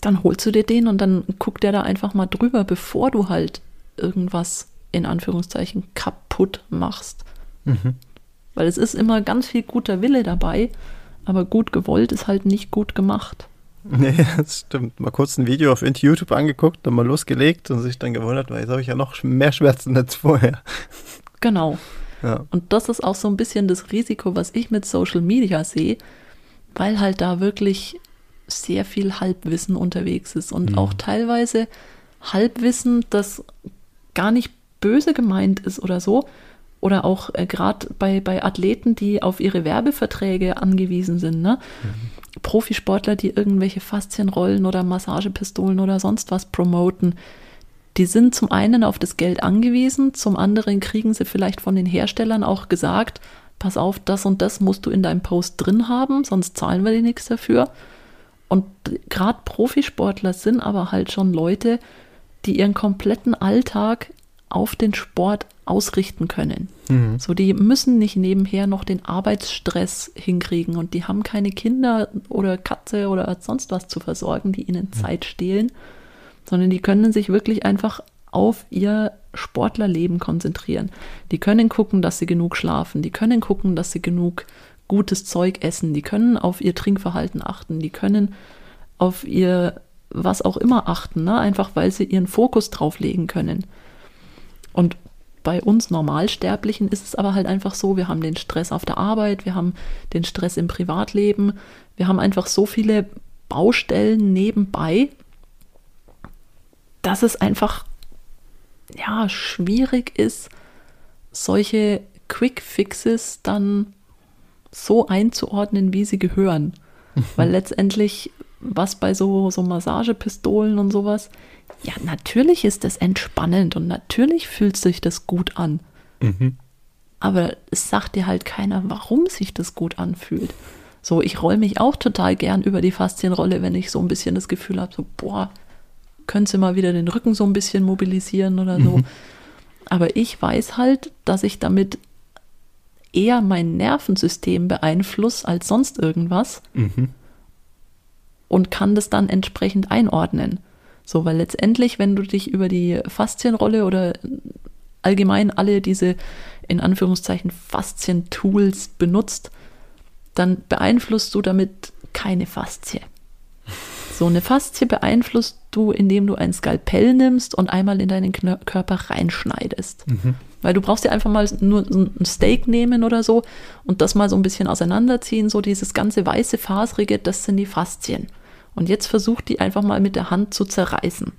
Dann holst du dir den und dann guckt der da einfach mal drüber, bevor du halt irgendwas in Anführungszeichen kaputt machst. Mhm. Weil es ist immer ganz viel guter Wille dabei, aber gut gewollt ist halt nicht gut gemacht. Nee, das stimmt. Mal kurz ein Video auf YouTube angeguckt, dann mal losgelegt und sich dann gewundert, weil jetzt habe ich ja noch mehr Schmerzen als vorher. Genau. Ja. Und das ist auch so ein bisschen das Risiko, was ich mit Social Media sehe, weil halt da wirklich sehr viel Halbwissen unterwegs ist und mhm. auch teilweise Halbwissen, das gar nicht böse gemeint ist oder so. Oder auch äh, gerade bei, bei Athleten, die auf ihre Werbeverträge angewiesen sind. Ne? Mhm. Profisportler, die irgendwelche Faszienrollen oder Massagepistolen oder sonst was promoten. Die sind zum einen auf das Geld angewiesen, zum anderen kriegen sie vielleicht von den Herstellern auch gesagt, pass auf, das und das musst du in deinem Post drin haben, sonst zahlen wir dir nichts dafür. Und gerade Profisportler sind aber halt schon Leute, die ihren kompletten Alltag auf den Sport ausrichten können. Mhm. So, die müssen nicht nebenher noch den Arbeitsstress hinkriegen und die haben keine Kinder oder Katze oder sonst was zu versorgen, die ihnen mhm. Zeit stehlen, sondern die können sich wirklich einfach auf ihr Sportlerleben konzentrieren. Die können gucken, dass sie genug schlafen, die können gucken, dass sie genug gutes Zeug essen, die können auf ihr Trinkverhalten achten, die können auf ihr was auch immer achten, ne? einfach weil sie ihren Fokus drauf legen können. Und bei uns Normalsterblichen ist es aber halt einfach so, wir haben den Stress auf der Arbeit, wir haben den Stress im Privatleben, wir haben einfach so viele Baustellen nebenbei, dass es einfach ja schwierig ist, solche Quick Fixes dann so einzuordnen, wie sie gehören. Weil letztendlich was bei so, so Massagepistolen und sowas. Ja, natürlich ist das entspannend und natürlich fühlt sich das gut an. Mhm. Aber es sagt dir halt keiner, warum sich das gut anfühlt. So, ich roll mich auch total gern über die Faszienrolle, wenn ich so ein bisschen das Gefühl habe, so, boah, könntest du mal wieder den Rücken so ein bisschen mobilisieren oder so. Mhm. Aber ich weiß halt, dass ich damit eher mein Nervensystem beeinflusse als sonst irgendwas. Mhm und kann das dann entsprechend einordnen. So, weil letztendlich, wenn du dich über die Faszienrolle oder allgemein alle diese in Anführungszeichen Faszien-Tools benutzt, dann beeinflusst du damit keine Faszie. So eine Faszie beeinflusst du, indem du ein Skalpell nimmst und einmal in deinen Körper reinschneidest. Mhm. Weil du brauchst ja einfach mal nur ein Steak nehmen oder so und das mal so ein bisschen auseinanderziehen. So dieses ganze weiße, faserige, das sind die Faszien. Und jetzt versucht die einfach mal mit der Hand zu zerreißen.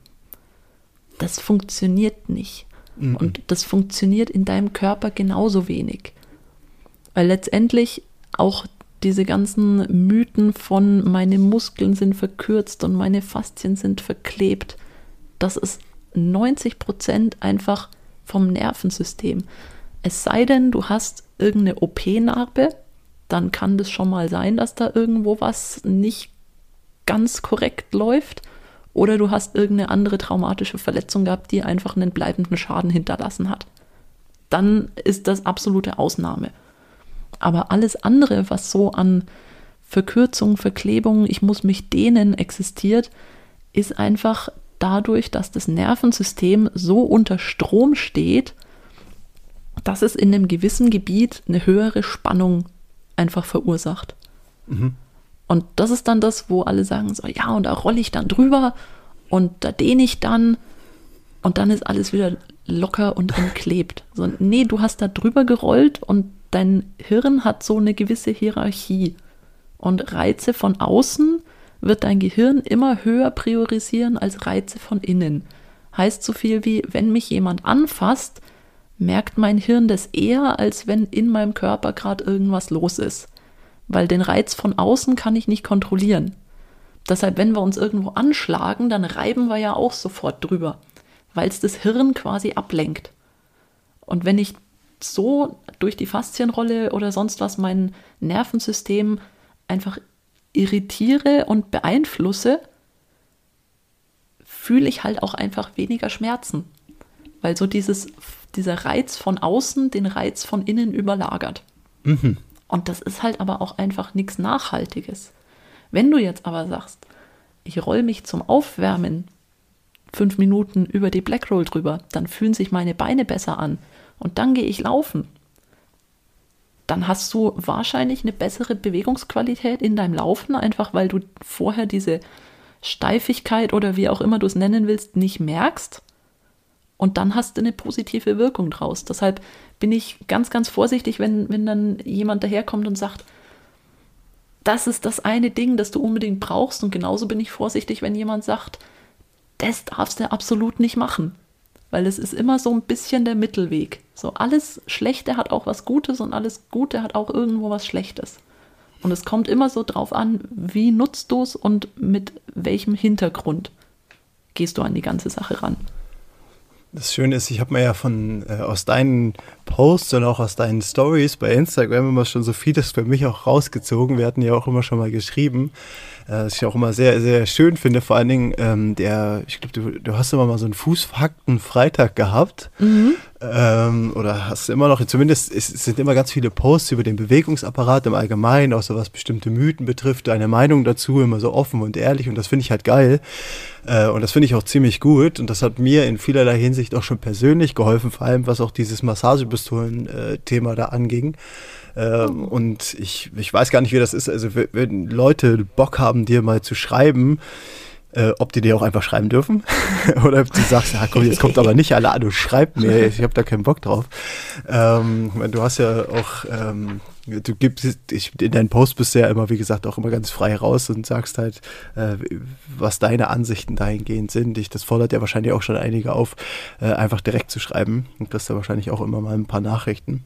Das funktioniert nicht. Mhm. Und das funktioniert in deinem Körper genauso wenig. Weil letztendlich auch diese ganzen Mythen von meine Muskeln sind verkürzt und meine Faszien sind verklebt, das ist 90 Prozent einfach vom Nervensystem. Es sei denn, du hast irgendeine OP-Narbe, dann kann das schon mal sein, dass da irgendwo was nicht ganz korrekt läuft oder du hast irgendeine andere traumatische Verletzung gehabt, die einfach einen bleibenden Schaden hinterlassen hat. Dann ist das absolute Ausnahme. Aber alles andere, was so an Verkürzung, Verklebung, ich muss mich dehnen existiert, ist einfach dadurch, dass das Nervensystem so unter Strom steht, dass es in einem gewissen Gebiet eine höhere Spannung einfach verursacht. Mhm. Und das ist dann das, wo alle sagen so, ja, und da rolle ich dann drüber und da dehne ich dann und dann ist alles wieder locker und entklebt. So, nee, du hast da drüber gerollt und dein Hirn hat so eine gewisse Hierarchie. Und Reize von außen wird dein Gehirn immer höher priorisieren als Reize von innen. Heißt so viel wie, wenn mich jemand anfasst, merkt mein Hirn das eher, als wenn in meinem Körper gerade irgendwas los ist weil den Reiz von außen kann ich nicht kontrollieren. Deshalb, wenn wir uns irgendwo anschlagen, dann reiben wir ja auch sofort drüber, weil es das Hirn quasi ablenkt. Und wenn ich so durch die Faszienrolle oder sonst was mein Nervensystem einfach irritiere und beeinflusse, fühle ich halt auch einfach weniger Schmerzen. Weil so dieses, dieser Reiz von außen den Reiz von innen überlagert. Mhm. Und das ist halt aber auch einfach nichts Nachhaltiges. Wenn du jetzt aber sagst, ich roll mich zum Aufwärmen fünf Minuten über die Blackroll drüber, dann fühlen sich meine Beine besser an und dann gehe ich laufen. Dann hast du wahrscheinlich eine bessere Bewegungsqualität in deinem Laufen, einfach weil du vorher diese Steifigkeit oder wie auch immer du es nennen willst, nicht merkst. Und dann hast du eine positive Wirkung draus. Deshalb bin ich ganz, ganz vorsichtig, wenn, wenn dann jemand daherkommt und sagt, das ist das eine Ding, das du unbedingt brauchst. Und genauso bin ich vorsichtig, wenn jemand sagt, das darfst du absolut nicht machen. Weil es ist immer so ein bisschen der Mittelweg. So alles Schlechte hat auch was Gutes und alles Gute hat auch irgendwo was Schlechtes. Und es kommt immer so drauf an, wie nutzt du es und mit welchem Hintergrund gehst du an die ganze Sache ran. Das Schöne ist, ich habe mir ja von äh, aus deinen Posts und auch aus deinen Stories bei Instagram immer schon so vieles für mich auch rausgezogen. Wir hatten ja auch immer schon mal geschrieben, was ich auch immer sehr, sehr schön finde. Vor allen Dingen, ähm, der, ich glaube, du, du hast immer mal so einen Fußfakten-Freitag gehabt. Mhm. Ähm, oder hast du immer noch, zumindest es, es sind immer ganz viele Posts über den Bewegungsapparat im Allgemeinen, auch so was bestimmte Mythen betrifft, deine Meinung dazu, immer so offen und ehrlich. Und das finde ich halt geil. Äh, und das finde ich auch ziemlich gut. Und das hat mir in vielerlei Hinsicht auch schon persönlich geholfen, vor allem was auch dieses Massagepistolen-Thema da anging. Ähm. Und ich, ich weiß gar nicht, wie das ist. Also, wenn Leute Bock haben, dir mal zu schreiben, äh, ob die dir auch einfach schreiben dürfen oder ob du sagst, ja komm, jetzt kommt aber nicht alle an, du schreib mir, ich habe da keinen Bock drauf. Ähm, du hast ja auch, ähm, du gibst, ich, in deinen Post bist du ja immer, wie gesagt, auch immer ganz frei raus und sagst halt, äh, was deine Ansichten dahingehend sind. Ich, das fordert ja wahrscheinlich auch schon einige auf, äh, einfach direkt zu schreiben. Und kriegst da wahrscheinlich auch immer mal ein paar Nachrichten.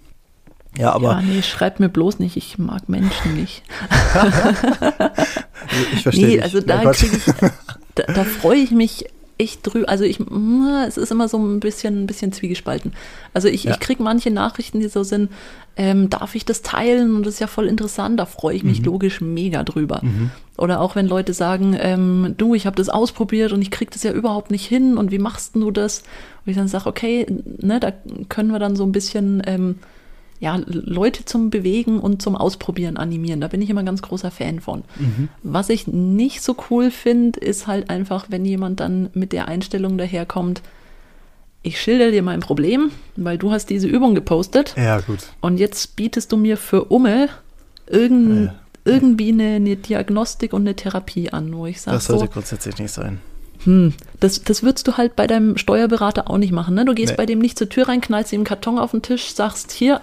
Ja, aber. Ja, nee, schreib mir bloß nicht, ich mag Menschen nicht. ich verstehe. Nee, also da kriege ich, da, da freue ich mich echt drüber. Also ich, es ist immer so ein bisschen, ein bisschen zwiegespalten. Also ich, ja. ich kriege manche Nachrichten, die so sind, ähm, darf ich das teilen? Und das ist ja voll interessant, da freue ich mich mhm. logisch mega drüber. Mhm. Oder auch wenn Leute sagen, ähm, du, ich habe das ausprobiert und ich kriege das ja überhaupt nicht hin und wie machst du das? Und ich dann sage, okay, ne, da können wir dann so ein bisschen ähm, ja, Leute zum Bewegen und zum Ausprobieren animieren. Da bin ich immer ganz großer Fan von. Mhm. Was ich nicht so cool finde, ist halt einfach, wenn jemand dann mit der Einstellung daherkommt, ich schilder dir mein Problem, weil du hast diese Übung gepostet. Ja, gut. Und jetzt bietest du mir für Umme irgend, ja. irgendwie eine, eine, Diagnostik und eine Therapie an, wo ich sage. Das sollte so, grundsätzlich nicht sein. Hm, das, das würdest du halt bei deinem Steuerberater auch nicht machen. Ne? Du gehst nee. bei dem nicht zur Tür rein, knallst ihm einen Karton auf den Tisch, sagst, hier,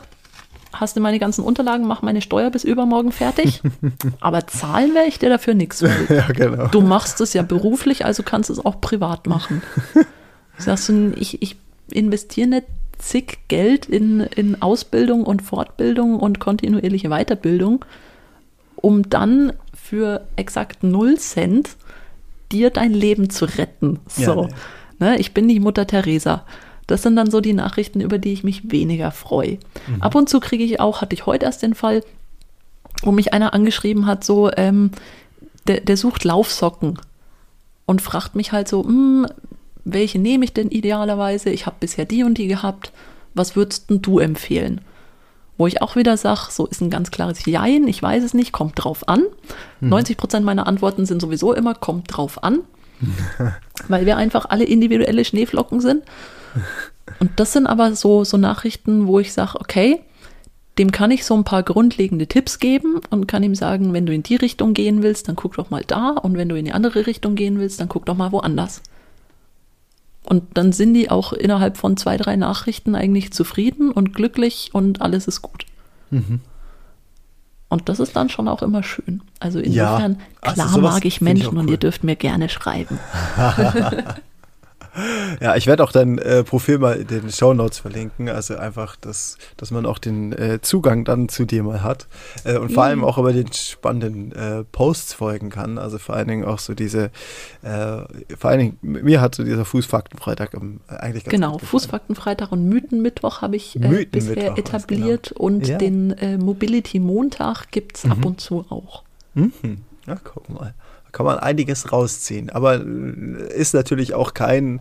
hast du meine ganzen Unterlagen, mach meine Steuer bis übermorgen fertig. Aber zahlen werde ich dir dafür nichts. Ja, genau. Du machst es ja beruflich, also kannst du es auch privat machen. Sagst du, ich, ich investiere nicht zig Geld in, in Ausbildung und Fortbildung und kontinuierliche Weiterbildung, um dann für exakt null Cent dir dein Leben zu retten. So. Ja, ne, ich bin nicht Mutter Teresa. Das sind dann so die Nachrichten, über die ich mich weniger freue. Mhm. Ab und zu kriege ich auch, hatte ich heute erst den Fall, wo mich einer angeschrieben hat, so, ähm, der, der sucht Laufsocken und fragt mich halt so, hm, welche nehme ich denn idealerweise? Ich habe bisher die und die gehabt. Was würdest denn du empfehlen? Wo ich auch wieder sage, so ist ein ganz klares Jein, ich weiß es nicht, kommt drauf an. Mhm. 90 Prozent meiner Antworten sind sowieso immer, kommt drauf an. weil wir einfach alle individuelle Schneeflocken sind. Und das sind aber so, so Nachrichten, wo ich sage, okay, dem kann ich so ein paar grundlegende Tipps geben und kann ihm sagen, wenn du in die Richtung gehen willst, dann guck doch mal da und wenn du in die andere Richtung gehen willst, dann guck doch mal woanders. Und dann sind die auch innerhalb von zwei, drei Nachrichten eigentlich zufrieden und glücklich und alles ist gut. Mhm. Und das ist dann schon auch immer schön. Also insofern, ja, also klar mag ich Menschen ich cool. und ihr dürft mir gerne schreiben. Ja, ich werde auch dein äh, Profil mal in den Show Notes verlinken. Also einfach, dass, dass man auch den äh, Zugang dann zu dir mal hat. Äh, und vor mhm. allem auch über den spannenden äh, Posts folgen kann. Also vor allen Dingen auch so diese, äh, vor allen Dingen, mir hat so dieser Fußfaktenfreitag ähm, eigentlich ganz Genau, Fußfaktenfreitag und Mythenmittwoch habe ich äh, bisher etabliert. Genau. Und ja. den Mobility Montag gibt es mhm. ab und zu auch. Mhm. Ja, guck mal kann man einiges rausziehen. Aber äh, ist natürlich auch kein,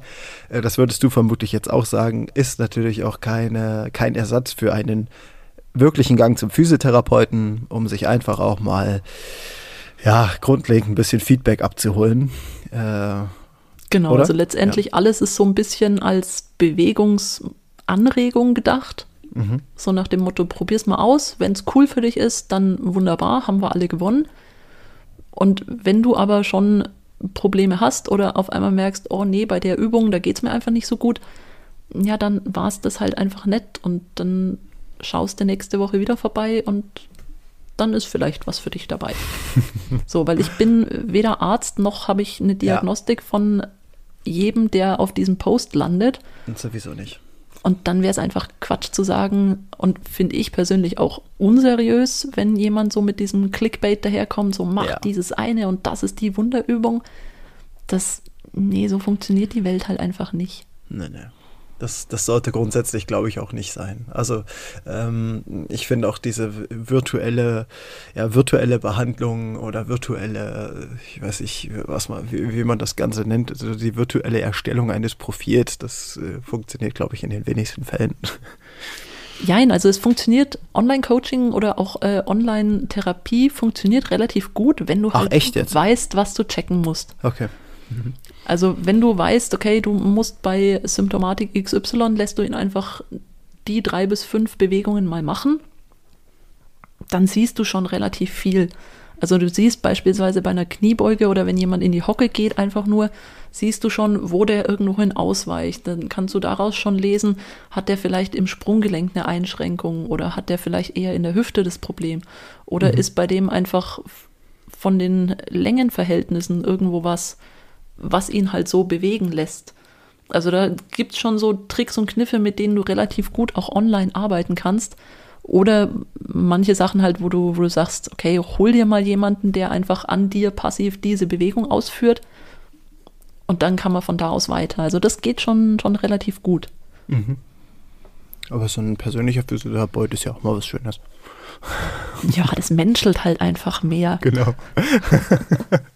äh, das würdest du vermutlich jetzt auch sagen, ist natürlich auch keine, kein Ersatz für einen wirklich einen Gang zum Physiotherapeuten, um sich einfach auch mal ja, grundlegend ein bisschen Feedback abzuholen. Äh, genau, oder? also letztendlich alles ist so ein bisschen als Bewegungsanregung gedacht. mhm. So nach dem Motto, probier's mal aus. Wenn es cool für dich ist, dann wunderbar, haben wir alle gewonnen. Und wenn du aber schon Probleme hast oder auf einmal merkst, oh nee, bei der Übung, da geht's mir einfach nicht so gut, ja, dann war es das halt einfach nett und dann schaust du nächste Woche wieder vorbei und dann ist vielleicht was für dich dabei. so, weil ich bin weder Arzt noch habe ich eine Diagnostik von jedem, der auf diesem Post landet. Und sowieso nicht. Und dann wäre es einfach Quatsch zu sagen und finde ich persönlich auch unseriös, wenn jemand so mit diesem Clickbait daherkommt, so macht Ja. dieses eine und das ist die Wunderübung. Das, nee, so funktioniert die Welt halt einfach nicht. Nee, nee. Das, das sollte grundsätzlich, glaube ich, auch nicht sein. Also ähm, ich finde auch diese virtuelle, ja, virtuelle Behandlung oder virtuelle, ich weiß nicht, was man, wie, wie man das Ganze nennt, also die virtuelle Erstellung eines Profils, das äh, funktioniert, glaube ich, in den wenigsten Fällen. Jein, also es funktioniert, Online-Coaching oder auch äh, Online-Therapie funktioniert relativ gut, wenn du Ach, halt weißt, was du checken musst. Okay. Also wenn du weißt, okay, du musst bei Symptomatik XY, lässt du ihn einfach die drei bis fünf Bewegungen mal machen, dann siehst du schon relativ viel. Also du siehst beispielsweise bei einer Kniebeuge oder wenn jemand in die Hocke geht, einfach nur, siehst du schon, wo der irgendwohin ausweicht. Dann kannst du daraus schon lesen, hat der vielleicht im Sprunggelenk eine Einschränkung oder hat der vielleicht eher in der Hüfte das Problem oder ist bei dem einfach von den Längenverhältnissen irgendwo was, was ihn halt so bewegen lässt. Also da gibt es schon so Tricks und Kniffe, mit denen du relativ gut auch online arbeiten kannst. Oder manche Sachen halt, wo du, wo du sagst, okay, hol dir mal jemanden, der einfach an dir passiv diese Bewegung ausführt. Und dann kann man von da aus weiter. Also das geht schon, schon relativ gut. Aber so ein persönlicher Physiotherapeut ist ja auch mal was Schönes. Ja, das menschelt halt einfach mehr. Genau.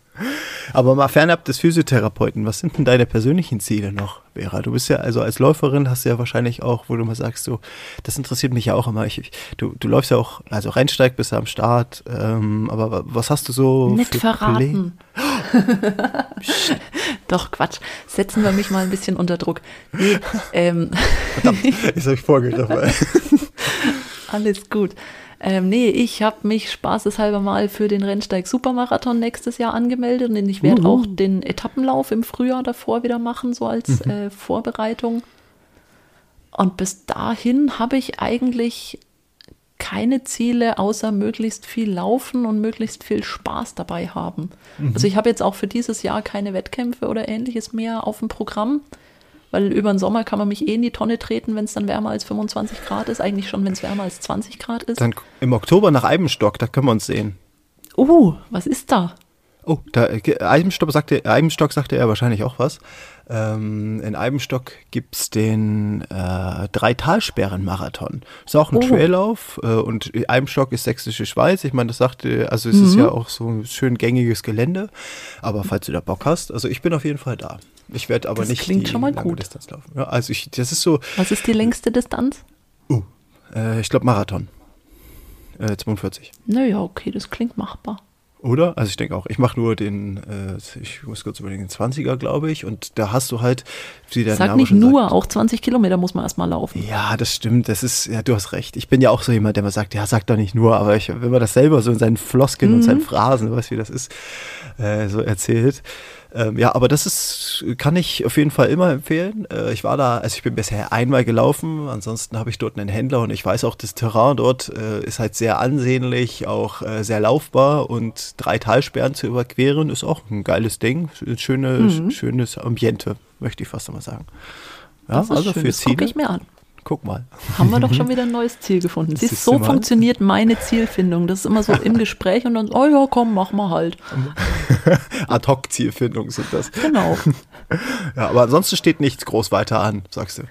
Aber mal fernab des Physiotherapeuten, was sind denn deine persönlichen Ziele noch, Vera? Du bist ja, also als Läuferin hast du ja wahrscheinlich auch, wo du mal sagst, so, das interessiert mich ja auch immer. Ich, ich, du, du läufst ja auch, also Rennsteig bist du am Start, ähm, aber wa- was hast du so Nicht für verraten. Doch, Quatsch. Setzen wir mich mal ein bisschen unter Druck. Nee, ähm, Pläne? Ist euch vorgegriffen. Alles gut. Ähm, nee, ich habe mich spaßeshalber mal für den Rennsteig Supermarathon nächstes Jahr angemeldet und ich werde auch den Etappenlauf im Frühjahr davor wieder machen, so als äh, Vorbereitung. Und bis dahin habe ich eigentlich keine Ziele, außer möglichst viel laufen und möglichst viel Spaß dabei haben. Also ich habe jetzt auch für dieses Jahr keine Wettkämpfe oder ähnliches mehr auf dem Programm, weil über den Sommer kann man mich eh in die Tonne treten, wenn es dann wärmer als 25 Grad ist. Eigentlich schon, wenn es wärmer als 20 Grad ist. Dann im Oktober nach Eibenstock, da können wir uns sehen. Uh, was ist da? Oh, da, äh, Eibenstock sagte, Eibenstock sagte er wahrscheinlich auch was. Ähm, in Eibenstock gibt es den äh, Drei-Talsperren-Marathon. Ist auch ein Oh. Traillauf äh, und Eibenstock ist sächsische Schweiz. Ich meine, das sagte, also es ist ja auch so ein schön gängiges Gelände. Aber falls du da Bock hast, also ich bin auf jeden Fall da. Ich werde aber Das nicht klingt die schon mal lange gut. Distanz laufen. Ja, also ich, das ist so, Was ist die längste Distanz? uh, äh, ich glaube Marathon. Äh, 42. Naja, okay, das klingt machbar. Oder? Also ich denke auch, ich mache nur den, äh, ich muss kurz überlegen, den 20er, glaube ich. Und da hast du halt, wie der Sag Name nicht nur, sagt. auch 20 Kilometer muss man erstmal laufen. Ja, das stimmt. Das ist, ja, du hast recht. Ich bin ja auch so jemand, der mal sagt, ja, sag doch nicht nur, aber ich, wenn man das selber so in seinen Floskeln und Mhm. seinen Phrasen, du weißt, wie das ist, äh, so erzählt. Ähm, ja, aber das ist, kann ich auf jeden Fall immer empfehlen. Äh, ich war da, also ich bin bisher einmal gelaufen, ansonsten habe ich dort einen Händler und ich weiß auch, das Terrain dort äh, ist halt sehr ansehnlich, auch äh, sehr laufbar und drei Talsperren zu überqueren ist auch ein geiles Ding. Ein schöne, Mhm. schönes Ambiente, möchte ich fast mal sagen. Ja, also schön, für das gucke Ziele, ich mir an. Guck mal. Haben wir doch schon wieder ein neues Ziel gefunden. Siehst, Siehst so funktioniert meine Zielfindung. Das ist immer so im Gespräch und dann, oh ja, komm, mach mal halt. Ad-Hoc-Zielfindungen sind das. Genau. Ja, aber ansonsten steht nichts groß weiter an, sagst du.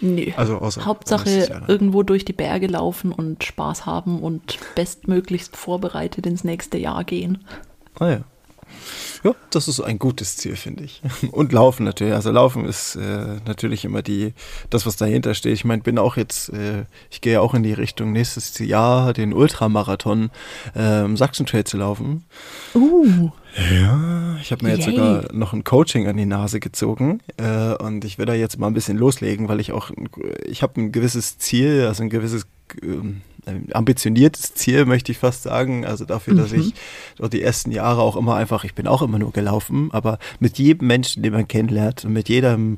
Nee. Also außer Hauptsache irgendwo durch die Berge laufen und Spaß haben und bestmöglichst vorbereitet ins nächste Jahr gehen. Ah ja. Ja, das ist ein gutes Ziel, finde ich. Und Laufen natürlich. Also Laufen ist äh, natürlich immer die, das, was dahinter steht. Ich meine, bin auch jetzt, äh, ich gehe auch in die Richtung nächstes Jahr den Ultramarathon äh, Sachsen-Trail zu laufen. Uh. Ja, ich habe mir jetzt Yay. sogar noch ein Coaching an die Nase gezogen äh, und ich will da jetzt mal ein bisschen loslegen, weil ich auch, ich habe ein gewisses Ziel, also ein gewisses ähm, ambitioniertes Ziel, möchte ich fast sagen. Also dafür, dass Mhm. ich dort die ersten Jahre auch immer einfach, ich bin auch immer nur gelaufen, aber mit jedem Menschen, den man kennenlernt und mit jedem,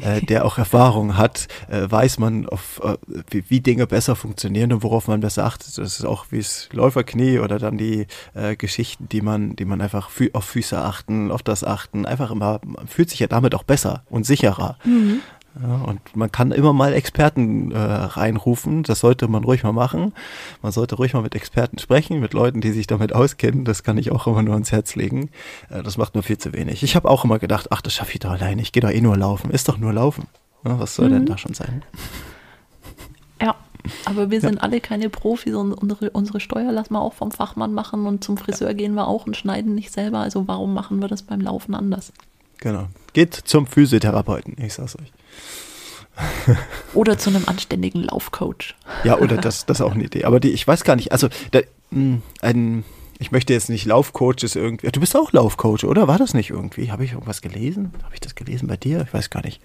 äh, der auch Erfahrung hat, äh, weiß man, auf, äh, wie, wie Dinge besser funktionieren und worauf man besser achtet. Das ist auch wie es Läuferknie oder dann die äh, Geschichten, die man, die man einfach fü auf Füße achten, auf das achten, einfach immer, man fühlt sich ja damit auch besser und sicherer. Ja, und man kann immer mal Experten äh, reinrufen, das sollte man ruhig mal machen. Man sollte ruhig mal mit Experten sprechen, mit Leuten, die sich damit auskennen. Das kann ich auch immer nur ans Herz legen. Äh, das macht nur viel zu wenig. Ich habe auch immer gedacht, ach, das schaffe ich doch alleine. Ich gehe doch eh nur laufen. Ist doch nur laufen. Ja, was soll denn da schon sein? Ja, aber wir sind alle keine Profis und unsere, unsere Steuer lassen wir auch vom Fachmann machen und zum Friseur gehen wir auch und schneiden nicht selber. Also warum machen wir das beim Laufen anders? Genau. Geht zum Physiotherapeuten, ich sag's euch. Oder zu einem anständigen Laufcoach. Ja, oder das, das ist auch eine Idee. Aber die, ich weiß gar nicht, also da, mh, ein, ich möchte jetzt nicht Laufcoaches irgendwie. Du bist auch Laufcoach, oder? War das nicht irgendwie? Habe ich irgendwas gelesen? Habe ich das gelesen bei dir? Ich weiß gar nicht.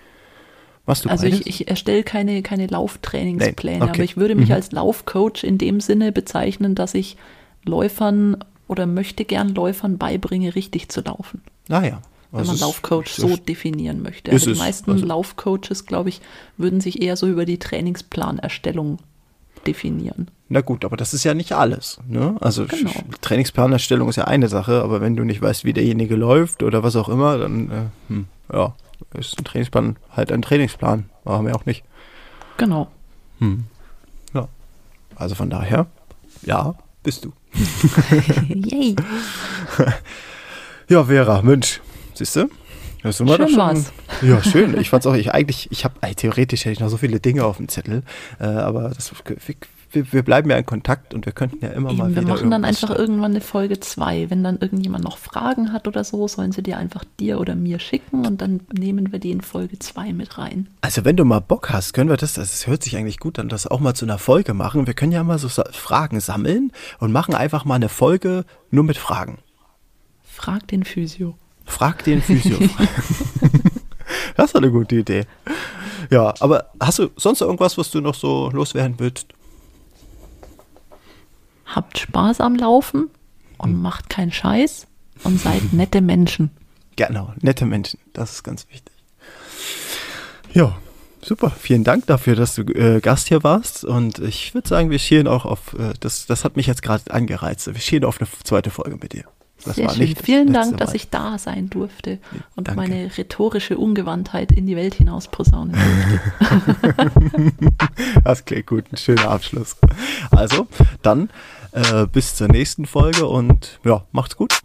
Machst du Also beides? ich, ich erstelle keine, keine Lauftrainingspläne, okay. aber ich würde mich Mhm. als Laufcoach in dem Sinne bezeichnen, dass ich Läufern oder möchte gern Läufern beibringe, richtig zu laufen. Ah ja. Wenn Also man Laufcoach so definieren möchte. Aber die meisten also- Laufcoaches, glaube ich, würden sich eher so über die Trainingsplanerstellung definieren. Na gut, aber das ist ja nicht alles. Ne? Also Genau. Trainingsplanerstellung ist ja eine Sache, aber wenn du nicht weißt, wie derjenige läuft oder was auch immer, dann äh, hm, ja, ist ein Trainingsplan halt ein Trainingsplan. Machen wir auch nicht. Genau. Hm. Ja. Also von daher, ja, bist du. Yay. Ja, Vera, Mensch, siehst du? Das sind wir Schön schon. war's. Ja, schön. Ich fand's auch, ich eigentlich, ich habe, theoretisch hätte ich noch so viele Dinge auf dem Zettel, äh, aber das, wir, wir bleiben ja in Kontakt und wir könnten ja immer mal Eben, wir wieder machen dann einfach irgendwann eine Folge 2. Wenn dann irgendjemand noch Fragen hat oder so, sollen sie dir einfach dir oder mir schicken und dann nehmen wir die in Folge 2 mit rein. Also wenn du mal Bock hast, können wir das, das hört sich eigentlich gut an, das auch mal zu einer Folge machen. Wir können ja mal so Fragen sammeln und machen einfach mal eine Folge nur mit Fragen. Frag den Physio. Frag den Physio. das ist eine gute Idee. Ja, aber hast du sonst irgendwas, was du noch so loswerden willst? Habt Spaß am Laufen und Hm. macht keinen Scheiß und seid nette Menschen. Genau, nette Menschen, das ist ganz wichtig. Ja, super. Vielen Dank dafür, dass du äh, Gast hier warst. Und ich würde sagen, wir schielen auch auf, äh, das, das hat mich jetzt gerade angereizt. Wir schielen auf eine zweite Folge mit dir. Das Sehr war schön. nicht Vielen Dank, dass Mal. ich da sein durfte und danke. meine rhetorische Ungewandtheit in die Welt hinaus posaunen durfte. Das klingt gut, ein schöner Abschluss. Also, dann äh, bis zur nächsten Folge und ja, macht's gut.